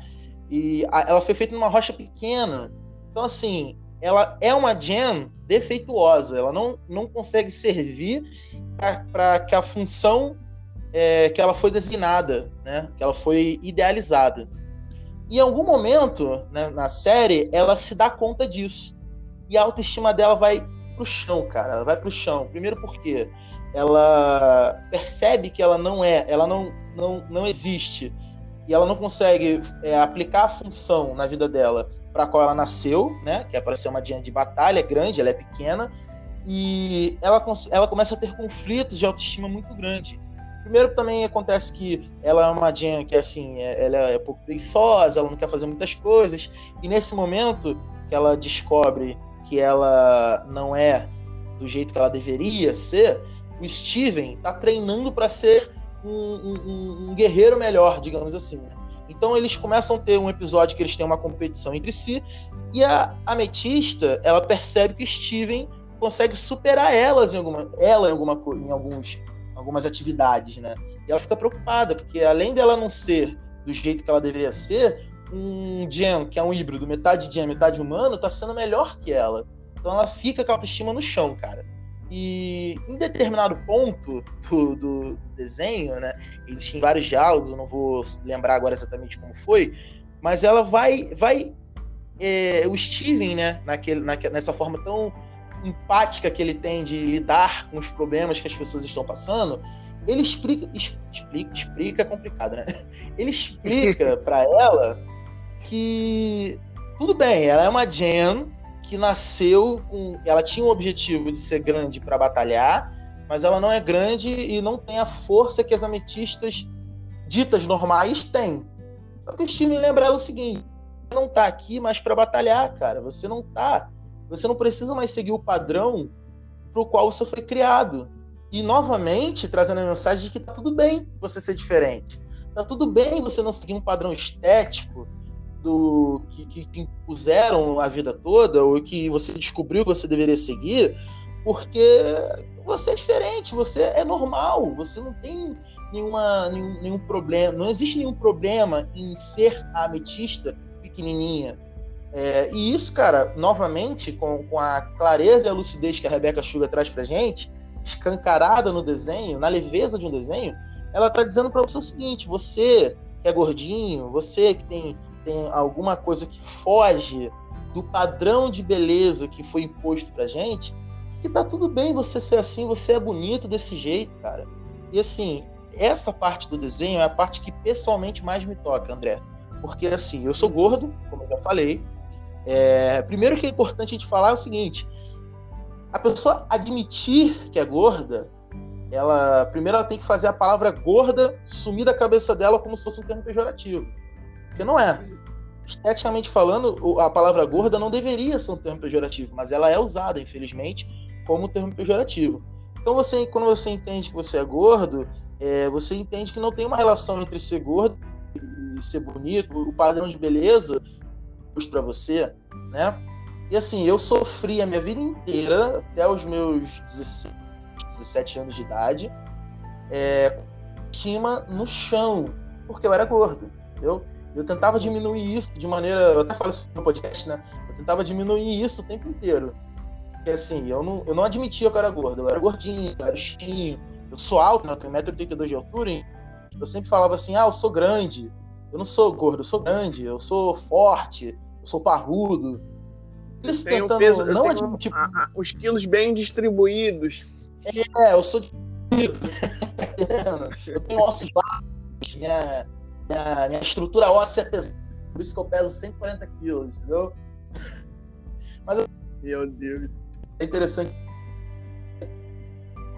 E a, ela foi feita numa rocha pequena. Então, assim, ela é uma gen defeituosa, ela não, não consegue servir para que a função é, que ela foi designada, né? Que ela foi idealizada. Em algum momento né, na série, ela se dá conta disso. E a autoestima dela vai pro chão, cara. Ela vai pro chão. Primeiro porque ela percebe que ela não é, ela não, não, não existe. E ela não consegue é, aplicar a função na vida dela para qual ela nasceu, né? Que é para ser uma diante de batalha, é grande, ela é pequena. E ela, ela começa a ter conflitos de autoestima muito grande. Primeiro também acontece que ela é uma Jen que assim, é, ela é pouco preguiçosa, ela não quer fazer muitas coisas, e nesse momento que ela descobre que ela não é do jeito que ela deveria ser, o Steven tá treinando para ser um, um, um, guerreiro melhor, digamos assim. Né? Então eles começam a ter um episódio que eles têm uma competição entre si, e a ametista ela percebe que Steven consegue superar elas em alguma, ela em alguma em alguns algumas atividades, né? E ela fica preocupada, porque além dela não ser do jeito que ela deveria ser, um Jen, que é um híbrido, metade Jen, metade humano, tá sendo melhor que ela. Então ela fica com a autoestima no chão, cara. E em determinado ponto do, do, do desenho, né? Existem vários diálogos, eu não vou lembrar agora exatamente como foi, mas ela vai. vai é, o Steven, né, naquele, naquela, nessa forma tão empática que ele tem de lidar com os problemas que as pessoas estão passando, ele explica, explica, explica é complicado, né? Ele explica para ela que tudo bem, ela é uma Jen que nasceu com, ela tinha um objetivo de ser grande para batalhar, mas ela não é grande e não tem a força que as ametistas ditas normais têm. Só que o Steven lembra ela o seguinte: você não tá aqui mais para batalhar, cara. Você não tá. Você não precisa mais seguir o padrão pro qual você foi criado. E novamente trazendo a mensagem de que tá tudo bem você ser diferente. Tá tudo bem você não seguir um padrão estético do que, que, que impuseram a vida toda ou que você descobriu que você deveria seguir, porque você é diferente, você é normal, você não tem nenhuma, nenhum, nenhum problema, não existe nenhum problema em ser a ametista pequenininha. É, e isso, cara, novamente, com, com a clareza e a lucidez que a Rebeca Sugar traz pra gente, escancarada no desenho, na leveza de um desenho, ela tá dizendo para você o seguinte: você que é gordinho, você que tem, tem alguma coisa que foge do padrão de beleza que foi imposto pra gente, que tá tudo bem você ser assim, você é bonito desse jeito, cara. E assim, essa parte do desenho é a parte que pessoalmente mais me toca, André. Porque assim, eu sou gordo, como eu já falei. É, primeiro que é importante a gente falar é o seguinte: a pessoa admitir que é gorda, ela primeiro ela tem que fazer a palavra gorda sumir da cabeça dela como se fosse um termo pejorativo. Porque não é. Esteticamente falando, a palavra gorda não deveria ser um termo pejorativo, mas ela é usada, infelizmente, como um termo pejorativo. Então, você, quando você entende que você é gordo, é, você entende que não tem uma relação entre ser gordo e ser bonito, o padrão de beleza para você, né? E assim, eu sofri a minha vida inteira, até os meus 16, 17 anos de idade, é, estima no chão, porque eu era gordo, entendeu? Eu tentava diminuir isso de maneira. Eu até falo isso no podcast, né? Eu tentava diminuir isso o tempo inteiro. Porque assim, eu não, eu não admitia que eu era gordo. Eu era gordinho, eu era chinho, eu sou alto, né? eu tenho 1,82m de altura, eu sempre falava assim, ah, eu sou grande. Eu não sou gordo, eu sou grande, eu sou forte, eu sou parrudo. Isso eu tentando peso, não admitir. Tipo... A, a, os quilos bem distribuídos. É, eu sou eu tenho ossos baixos, minha, minha, minha estrutura óssea é pesada, por isso que eu peso 140 quilos, entendeu? Mas Meu Deus. É interessante.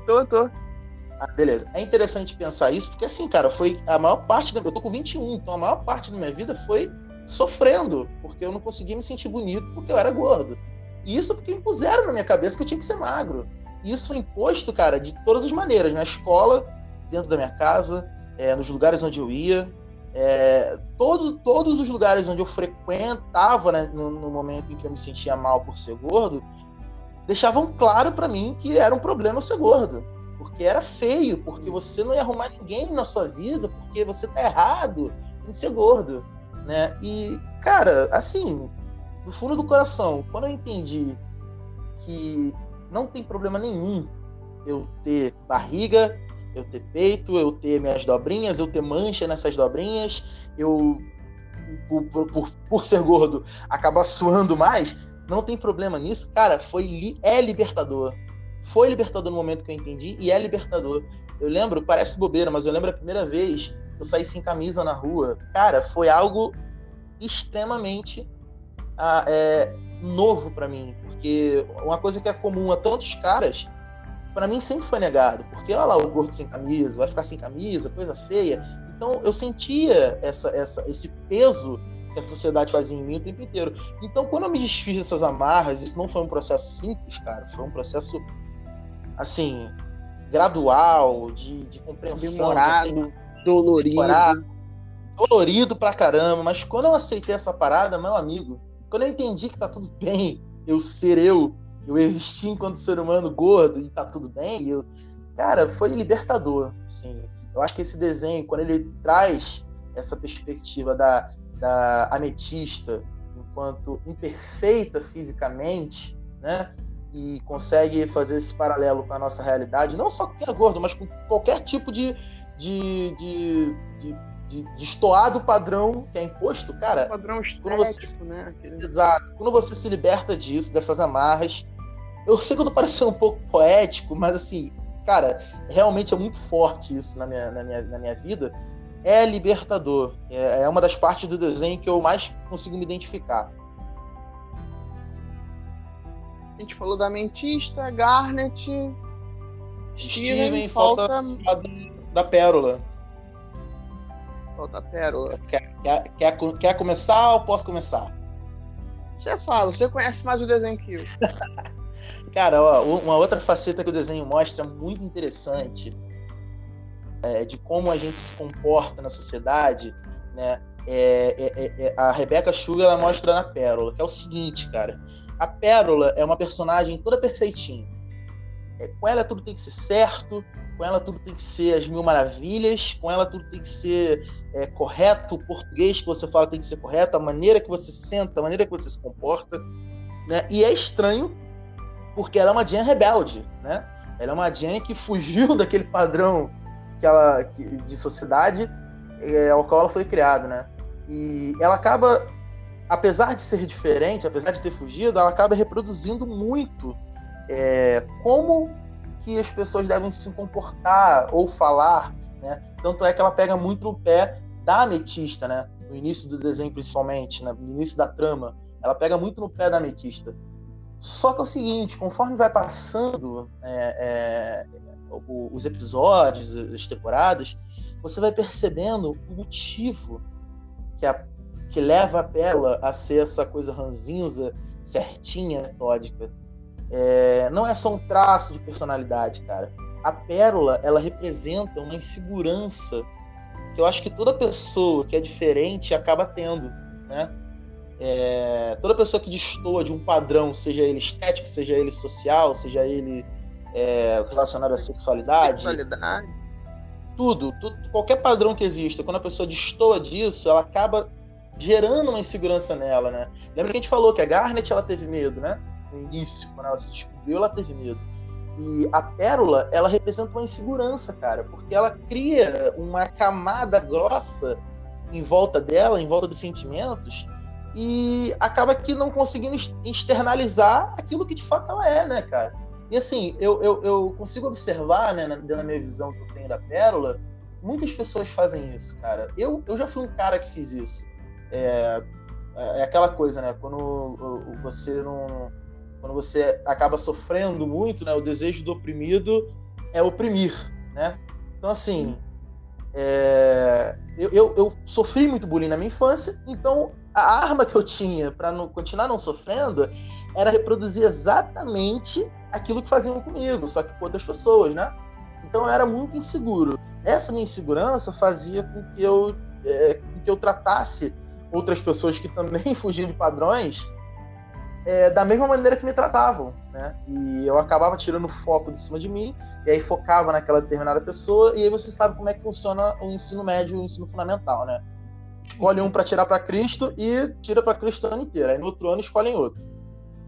Tô, tô. Ah, beleza. É interessante pensar isso, porque assim, cara, foi a maior parte da... Eu tô com 21, então a maior parte da minha vida foi sofrendo, porque eu não conseguia me sentir bonito porque eu era gordo. E isso porque impuseram na minha cabeça que eu tinha que ser magro. E isso foi imposto, cara, de todas as maneiras. Na escola, dentro da minha casa, é, nos lugares onde eu ia. É, todo, todos os lugares onde eu frequentava, né, no, no momento em que eu me sentia mal por ser gordo, deixavam claro para mim que era um problema ser gordo porque era feio, porque você não ia arrumar ninguém na sua vida, porque você tá errado em ser gordo, né? E, cara, assim, do fundo do coração, quando eu entendi que não tem problema nenhum eu ter barriga, eu ter peito, eu ter minhas dobrinhas, eu ter mancha nessas dobrinhas, eu, por, por, por ser gordo, acabar suando mais, não tem problema nisso, cara, foi é libertador foi libertador no momento que eu entendi e é libertador. Eu lembro, parece bobeira, mas eu lembro a primeira vez que eu saí sem camisa na rua. Cara, foi algo extremamente ah, é, novo para mim, porque uma coisa que é comum a tantos caras, para mim sempre foi negado, porque olha lá o gordo sem camisa, vai ficar sem camisa, coisa feia. Então eu sentia essa, essa, esse peso que a sociedade fazia em mim o tempo inteiro. Então quando eu me desfiz dessas amarras, isso não foi um processo simples, cara, foi um processo assim, gradual, de, de compreensão. Demorado, assim, dolorido. Demorado, dolorido pra caramba. Mas quando eu aceitei essa parada, meu amigo, quando eu entendi que tá tudo bem eu ser eu, eu existir enquanto ser humano gordo e tá tudo bem, eu, cara, foi libertador. Assim. Eu acho que esse desenho, quando ele traz essa perspectiva da, da ametista enquanto imperfeita fisicamente, né? E consegue fazer esse paralelo com a nossa realidade, não só com quem é gordo, mas com qualquer tipo de, de, de, de, de, estoado padrão que é imposto, cara. padrão estético, você, né? Aquele... Exato. Quando você se liberta disso, dessas amarras, eu sei que eu tô parecendo um pouco poético, mas assim, cara, realmente é muito forte isso na minha, na minha, na minha vida. É libertador. É, é uma das partes do desenho que eu mais consigo me identificar. A gente falou da Mentista, Garnet. Steven, Steven falta, falta da Pérola. Falta a Pérola. Quer, quer, quer, quer começar ou posso começar? Você fala, você conhece mais o desenho que eu. Cara, ó, uma outra faceta que o desenho mostra muito interessante é, de como a gente se comporta na sociedade, né? É, é, é, é a Rebecca Sugar ela mostra na Pérola, que é o seguinte, cara. A Pérola é uma personagem toda perfeitinha. É, com ela tudo tem que ser certo, com ela tudo tem que ser as mil maravilhas, com ela tudo tem que ser é, correto, o português que você fala tem que ser correto, a maneira que você senta, a maneira que você se comporta. Né? E é estranho porque ela é uma Jane rebelde, né? Ela é uma Jane que fugiu daquele padrão que ela, que, de sociedade é, ao qual ela foi criada, né? E ela acaba, apesar de ser diferente, apesar de ter fugido, ela acaba reproduzindo muito é, como que as pessoas devem se comportar ou falar, né? Tanto é que ela pega muito no pé da ametista, né? No início do desenho, principalmente, né? no início da trama, ela pega muito no pé da ametista. Só que é o seguinte, conforme vai passando é, é, os episódios, as temporadas, você vai percebendo o motivo que, a, que leva a Pérola a ser essa coisa ranzinza, certinha, metódica é, não é só um traço de personalidade, cara. A pérola, ela representa uma insegurança que eu acho que toda pessoa que é diferente acaba tendo, né? É, toda pessoa que destoa de um padrão, seja ele estético, seja ele social, seja ele é, relacionado à sexualidade, sexualidade. Tudo, tudo, qualquer padrão que exista, quando a pessoa destoa disso, ela acaba gerando uma insegurança nela, né? Lembra que a gente falou que a Garnet ela teve medo, né? no início, quando ela se descobriu, ela teve medo. E a pérola, ela representa uma insegurança, cara, porque ela cria uma camada grossa em volta dela, em volta dos sentimentos, e acaba que não conseguindo externalizar aquilo que de fato ela é, né, cara? E assim, eu, eu, eu consigo observar, né, na minha visão que eu tenho da pérola, muitas pessoas fazem isso, cara. Eu, eu já fui um cara que fiz isso. É, é aquela coisa, né? Quando você não quando você acaba sofrendo muito, né, o desejo do oprimido é oprimir, né? Então, assim, é... eu, eu, eu, sofri muito bullying na minha infância, então a arma que eu tinha para não, continuar não sofrendo era reproduzir exatamente aquilo que faziam comigo, só que com outras pessoas, né? Então eu era muito inseguro. Essa minha insegurança fazia com que eu, é, com que eu tratasse outras pessoas que também fugiam de padrões é, da mesma maneira que me tratavam, né? E eu acabava tirando foco de cima de mim, e aí focava naquela determinada pessoa, e aí você sabe como é que funciona o ensino médio e o ensino fundamental, né? Escolhe um para tirar para Cristo e tira para Cristo o ano inteiro. Aí no outro ano escolhem outro.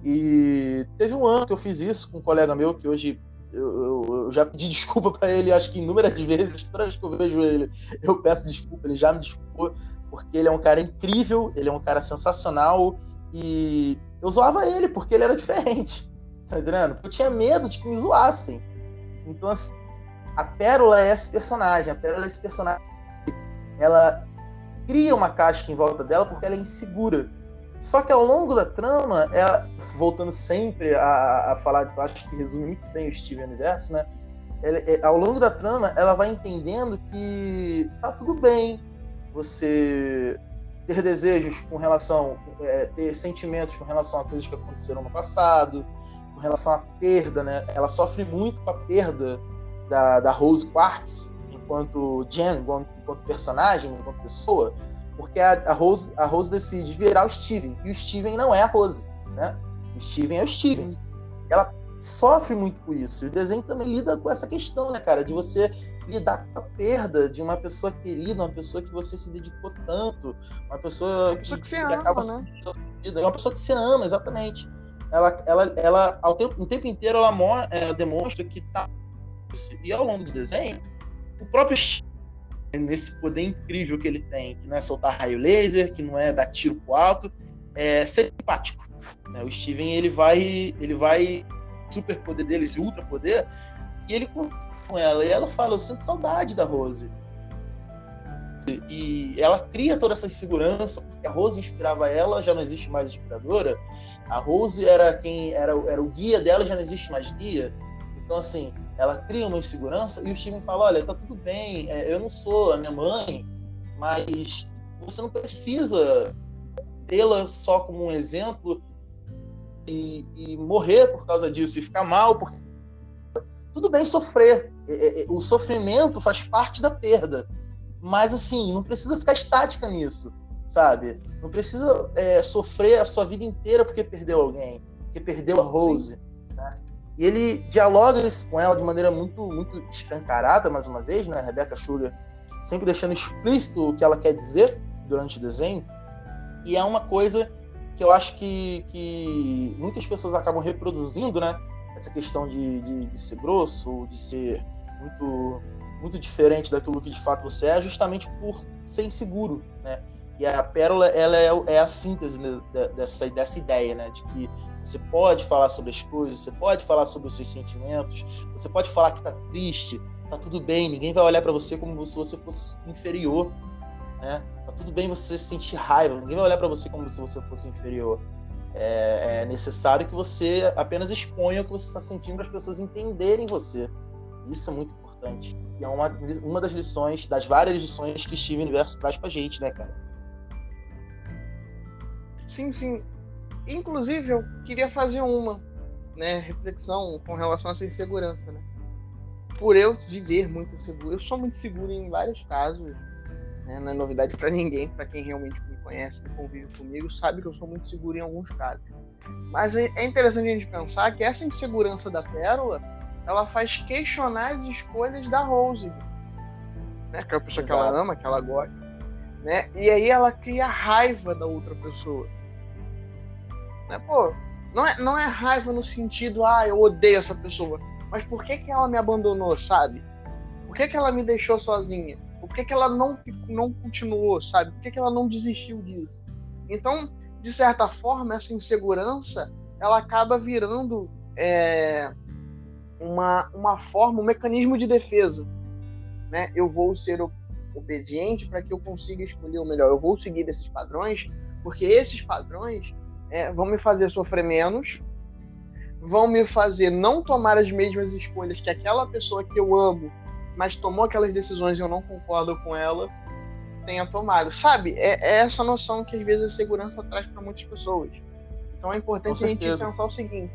E teve um ano que eu fiz isso com um colega meu que hoje eu, eu, eu já pedi desculpa para ele, acho que inúmeras vezes. Toda vez que eu vejo ele, eu peço desculpa, ele já me desculpou, porque ele é um cara incrível, ele é um cara sensacional e eu zoava ele porque ele era diferente. Tá entendendo? Eu tinha medo de que me zoassem. Então, assim, a Pérola é esse personagem. A Pérola é esse personagem. Ela cria uma casca em volta dela porque ela é insegura. Só que ao longo da trama, ela, voltando sempre a, a falar, eu acho que resume muito bem o Steven Universo, né? Ela, é, ao longo da trama, ela vai entendendo que tá tudo bem você ter desejos com relação, é, ter sentimentos com relação a coisas que aconteceram no passado, com relação à perda, né? Ela sofre muito com a perda da, da Rose Quartz enquanto Jen, enquanto personagem, enquanto pessoa, porque a, a, Rose, a Rose decide virar o Steven e o Steven não é a Rose, né? O Steven é o Steven. Ela sofre muito com isso. E o desenho também lida com essa questão, né, cara, de você lidar com a perda de uma pessoa querida, uma pessoa que você se dedicou tanto, uma pessoa, uma pessoa que, que, que ama, acaba né? É uma pessoa que você ama, exatamente. Ela, ela, ela ao tempo, o tempo inteiro ela é, demonstra que tá e ao longo do desenho, o próprio nesse poder incrível que ele tem, que não é soltar raio laser, que não é dar tiro pro alto, é ser empático. Né? O Steven ele vai, ele vai super poder dele, esse ultra poder, e ele com ela. E ela fala: Eu sinto saudade da Rose. E ela cria toda essa insegurança, porque a Rose inspirava ela, já não existe mais inspiradora. A Rose era quem era, era o guia dela, já não existe mais guia. Então, assim, ela cria uma insegurança e o Steven fala: olha, tá tudo bem, é, eu não sou a minha mãe, mas você não precisa tê-la só como um exemplo e, e, morrer por causa disso e ficar mal. Porque... Tudo bem sofrer, o sofrimento faz parte da perda, mas assim, não precisa ficar estática nisso, sabe? Não precisa é, sofrer a sua vida inteira porque perdeu alguém, porque perdeu a Rose. E ele dialoga com ela de maneira muito, muito escancarada, mais uma vez, né? Rebecca Sugar sempre deixando explícito o que ela quer dizer durante o desenho. E é uma coisa que eu acho que, que muitas pessoas acabam reproduzindo, né? Essa questão de, de, de ser grosso, de ser muito, muito diferente daquilo que de fato você é, justamente por ser inseguro, né? E a Pérola, ela é, é a síntese dessa, dessa ideia, né? De que você pode falar sobre as coisas, você pode falar sobre os seus sentimentos, você pode falar que tá triste, tá tudo bem, ninguém vai olhar para você como se você fosse inferior, né? Tá tudo bem você sentir raiva, ninguém vai olhar para você como se você fosse inferior. É, é, necessário que você apenas exponha o que você está sentindo para as pessoas entenderem você. Isso é muito importante. E é uma, uma das lições, das várias lições que Steven Universo traz pra gente, né, cara? Sim, sim. Inclusive, eu queria fazer uma né, reflexão com relação a essa insegurança. Né? Por eu viver muito seguro, eu sou muito seguro em vários casos. Né? Não é novidade para ninguém, para quem realmente me conhece, que convive comigo, sabe que eu sou muito seguro em alguns casos. Mas é, é interessante a gente pensar que essa insegurança da Pérola ela faz questionar as escolhas da Rose, né? Que é a pessoa Exato. que ela ama, que ela gosta, né? E aí ela cria raiva da outra pessoa. Né? Pô, não é, não é raiva no sentido, ah, eu odeio essa pessoa. Mas por que, que ela me abandonou, sabe? Por que, que ela me deixou sozinha? Que, que ela não, não continuou, sabe? Por que, que ela não desistiu disso? Então, de certa forma, essa insegurança ela acaba virando é, uma, uma forma, um mecanismo de defesa. Né? Eu vou ser obediente para que eu consiga escolher o melhor. Eu vou seguir esses padrões, porque esses padrões é, vão me fazer sofrer menos, vão me fazer não tomar as mesmas escolhas que aquela pessoa que eu amo, mas tomou aquelas decisões e eu não concordo com ela, tenha tomado. Sabe? É, é essa noção que às vezes a segurança traz para muitas pessoas. Então é importante a gente pensar o seguinte: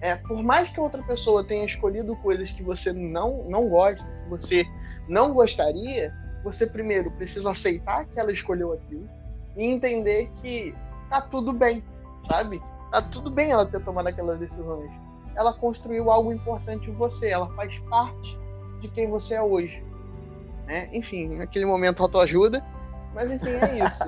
é, por mais que outra pessoa tenha escolhido coisas que você não, não gosta, que você não gostaria, você primeiro precisa aceitar que ela escolheu aquilo e entender que tá tudo bem, sabe? Tá tudo bem ela ter tomado aquelas decisões. Ela construiu algo importante em você, ela faz parte de quem você é hoje. Né? Enfim, naquele momento autoajuda, mas enfim, é isso.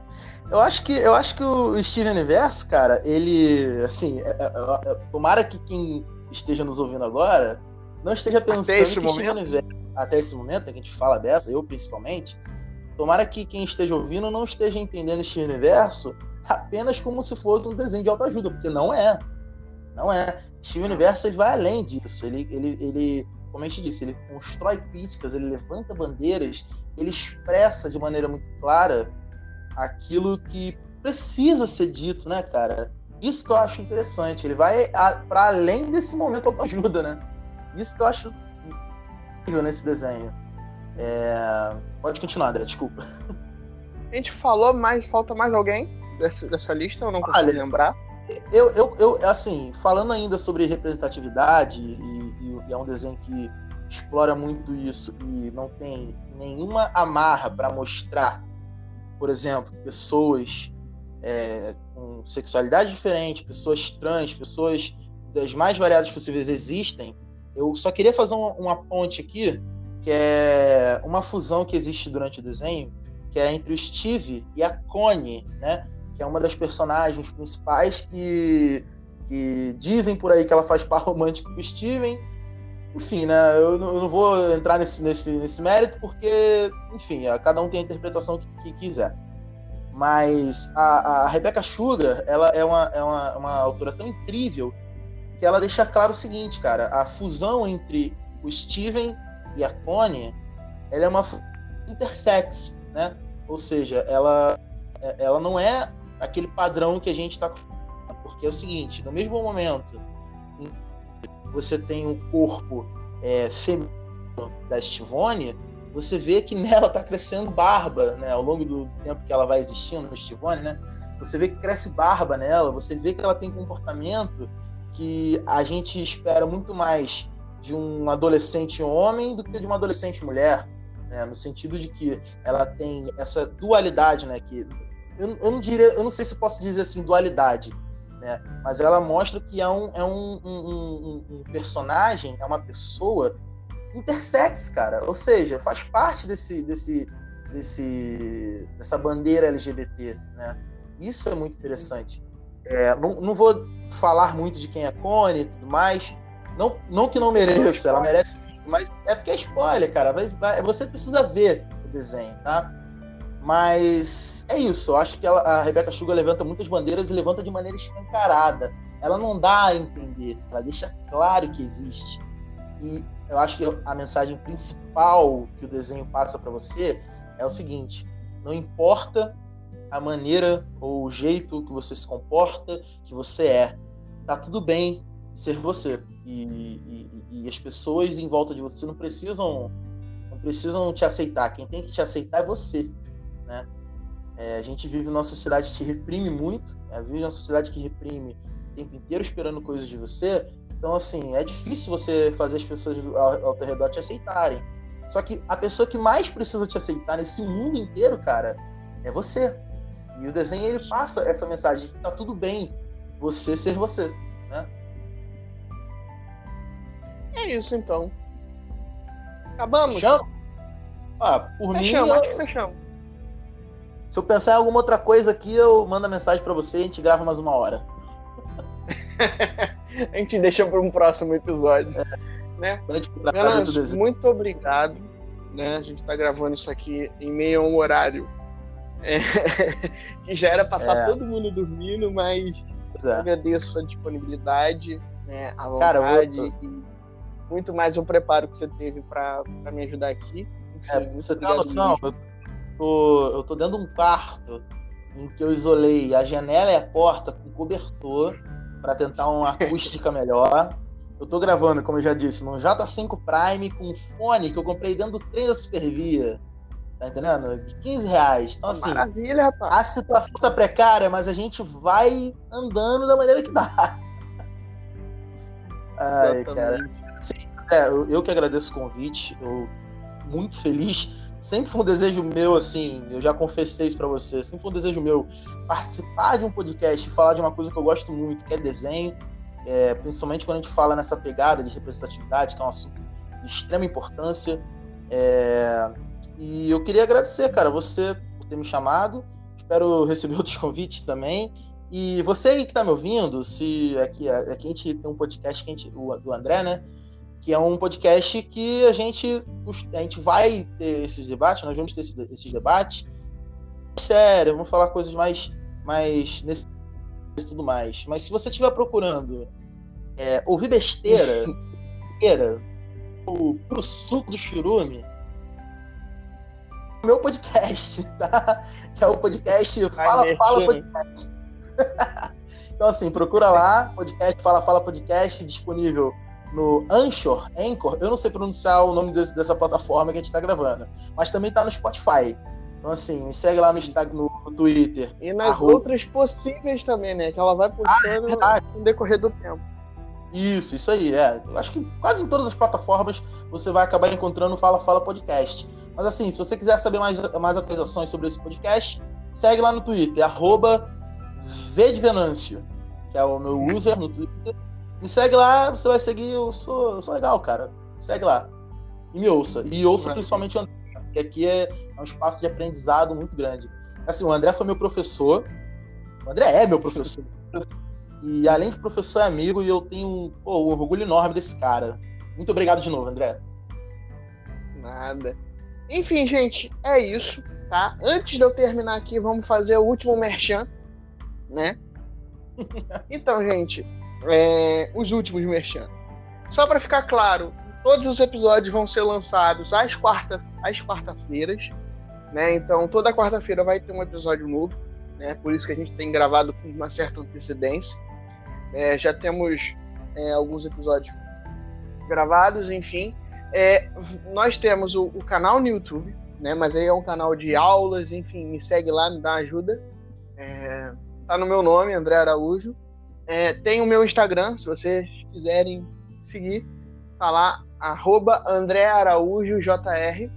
eu acho que eu acho que o Steven Universe, cara, ele assim, é, é, é, tomara que quem esteja nos ouvindo agora não esteja pensando até esse que momento. Steven Universe, até esse momento, que a gente fala dessa, eu principalmente, tomara que quem esteja ouvindo não esteja entendendo Steven Universo apenas como se fosse um desenho de autoajuda, porque não é. Não é. Steven Universo ele vai além disso. Ele, ele, ele, como a gente disse, ele constrói críticas, ele levanta bandeiras, ele expressa de maneira muito clara aquilo que precisa ser dito, né, cara? Isso que eu acho interessante. Ele vai para além desse momento autoajuda, né? Isso que eu acho incrível nesse desenho. É... Pode continuar, André, desculpa. A gente falou, mas falta mais alguém? dessa, dessa lista? Eu não consigo Olha, lembrar. Eu, eu, eu, assim, falando ainda sobre representatividade, e, e é um desenho que explora muito isso e não tem nenhuma amarra para mostrar, por exemplo, pessoas é, com sexualidade diferente, pessoas trans, pessoas das mais variadas possíveis existem. Eu só queria fazer uma, uma ponte aqui, que é uma fusão que existe durante o desenho, que é entre o Steve e a Connie, né? que é uma das personagens principais que, que dizem por aí que ela faz par romântico com o Steven. Enfim, né? Eu não, eu não, vou entrar nesse, nesse, nesse mérito porque, enfim, cada um tem a interpretação que, que quiser. Mas a, a Rebecca Sugar, ela é uma, é uma, uma autora tão incrível que ela deixa claro o seguinte, cara, a fusão entre o Steven e a Connie, ela é uma intersex, né? Ou seja, ela, ela não é aquele padrão que a gente está porque é o seguinte no mesmo momento você tem um corpo é, feminino da Stivone, você vê que nela está crescendo barba, né? Ao longo do tempo que ela vai existindo no Stivone, né? Você vê que cresce barba nela, você vê que ela tem comportamento que a gente espera muito mais de um adolescente homem do que de uma adolescente mulher, né? no sentido de que ela tem essa dualidade, né? Que eu, eu não diria, eu não sei se posso dizer assim dualidade, né? Mas ela mostra que é um, é um, um, um, personagem, é uma pessoa intersex, cara. Ou seja, faz parte desse, desse, desse, dessa bandeira LGBT, né? Isso é muito interessante. É, não, não vou falar muito de quem é Cone e tudo mais. Não, não que não mereça, ela merece, mas é porque é spoiler, cara. Vai, vai, você precisa ver o desenho, tá? Mas é isso. Eu acho que ela, a Rebecca Sugar levanta muitas bandeiras e levanta de maneira escancarada. Ela não dá a entender, ela deixa claro que existe. E eu acho que a mensagem principal que o desenho passa para você é o seguinte: não importa a maneira ou o jeito que você se comporta, que você é, tá tudo bem ser você. E, e, e as pessoas em volta de você não precisam não precisam te aceitar. Quem tem que te aceitar é você né? É, a gente vive numa sociedade que reprime muito, né? vive numa sociedade que reprime o tempo inteiro esperando coisas de você. Então, assim, é difícil você fazer as pessoas ao, ao teu redor te aceitarem. Só que a pessoa que mais precisa te aceitar nesse mundo inteiro, cara, é você. E o desenho ele passa essa mensagem que tá tudo bem você ser você, né? É isso então. Acabamos? Fechamos? Ah, por fechamos, mim. Acho que fechamos. Se eu pensar em alguma outra coisa aqui, eu mando a mensagem para você e a gente grava mais uma hora. a gente deixa para um próximo episódio. É. Né? Menos, muito obrigado. Né? A gente está gravando isso aqui em meio a um horário é, que já era para estar tá é. todo mundo dormindo, mas é. agradeço a disponibilidade, né, a vontade Cara, vou... e muito mais o preparo que você teve para me ajudar aqui. Enfim, é, você tem noção, eu tô, eu tô dentro de um quarto em que eu isolei a janela e a porta com cobertor para tentar uma acústica melhor. Eu tô gravando, como eu já disse, no J5 Prime com fone que eu comprei dentro do trem da Supervia. Tá entendendo? De 15 reais. Então, assim, Maravilha, rapaz. a situação tá precária, mas a gente vai andando da maneira que dá. Ai, cara. Assim, é, eu, eu que agradeço o convite. Eu muito feliz sempre foi um desejo meu, assim, eu já confessei isso para você, sempre foi um desejo meu participar de um podcast e falar de uma coisa que eu gosto muito, que é desenho, é, principalmente quando a gente fala nessa pegada de representatividade, que é um assunto de extrema importância. É, e eu queria agradecer, cara, você por ter me chamado, espero receber outros convites também. E você que está me ouvindo, se aqui, aqui a gente tem um podcast que a gente, o, do André, né? Que é um podcast que a gente, a gente vai ter esses debates, nós vamos ter esses debates. Sério, vamos falar coisas mais, mais nesse tudo mais. Mas se você estiver procurando é, ouvir besteira, besteira o, pro suco do churume, meu podcast, tá? Que é o podcast Fala Fala Podcast. então assim, procura lá, podcast Fala Fala Podcast disponível no Anchor, Anchor, eu não sei pronunciar o nome desse, dessa plataforma que a gente está gravando, mas também está no Spotify. Então, assim, segue lá no Instagram, no Twitter. E nas arroba... outras possíveis também, né? Que ela vai postando ah, é no decorrer do tempo. Isso, isso aí, é. Eu acho que quase em todas as plataformas você vai acabar encontrando Fala Fala Podcast. Mas assim, se você quiser saber mais, mais atualizações sobre esse podcast, segue lá no Twitter, arroba Venâncio, que é o meu user no Twitter. Me segue lá, você vai seguir. Eu sou, eu sou legal, cara. Segue lá. E me ouça. E ouça principalmente o André, porque aqui é, é um espaço de aprendizado muito grande. Assim, o André foi meu professor. O André é meu professor. E além de professor, é amigo, e eu tenho pô, um orgulho enorme desse cara. Muito obrigado de novo, André. Nada. Enfim, gente, é isso, tá? Antes de eu terminar aqui, vamos fazer o último merchan, né? Então, gente, é, os últimos merchan. Só para ficar claro, todos os episódios vão ser lançados às, quarta, às quarta-feiras, né? Então toda quarta-feira vai ter um episódio novo, né? Por isso que a gente tem gravado com uma certa antecedência. É, já temos é, alguns episódios gravados, enfim. É, nós temos o, o, canal no YouTube, né? Mas aí é um canal de aulas, enfim, me segue lá, me dá ajuda. É, tá no meu nome, André Araújo. É, tem o meu Instagram, se vocês quiserem seguir, tá lá, arroba André Araújo JR,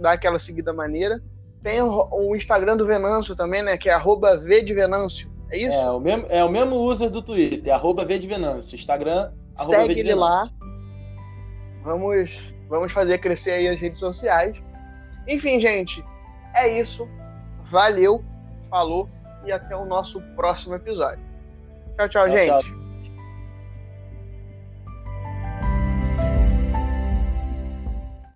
dá aquela seguida maneira. Tem o, o, Instagram do Venâncio também, né? Que é arroba V de Venâncio. É isso? É o mesmo, é o mesmo user do Twitter, arroba V de Venâncio. Instagram, arroba Segue V de ele lá. Vamos, vamos fazer crescer aí as redes sociais. Enfim, gente, é isso. Valeu, falou e até o nosso próximo episódio. Tchau, tchau, tchau gente. Tchau.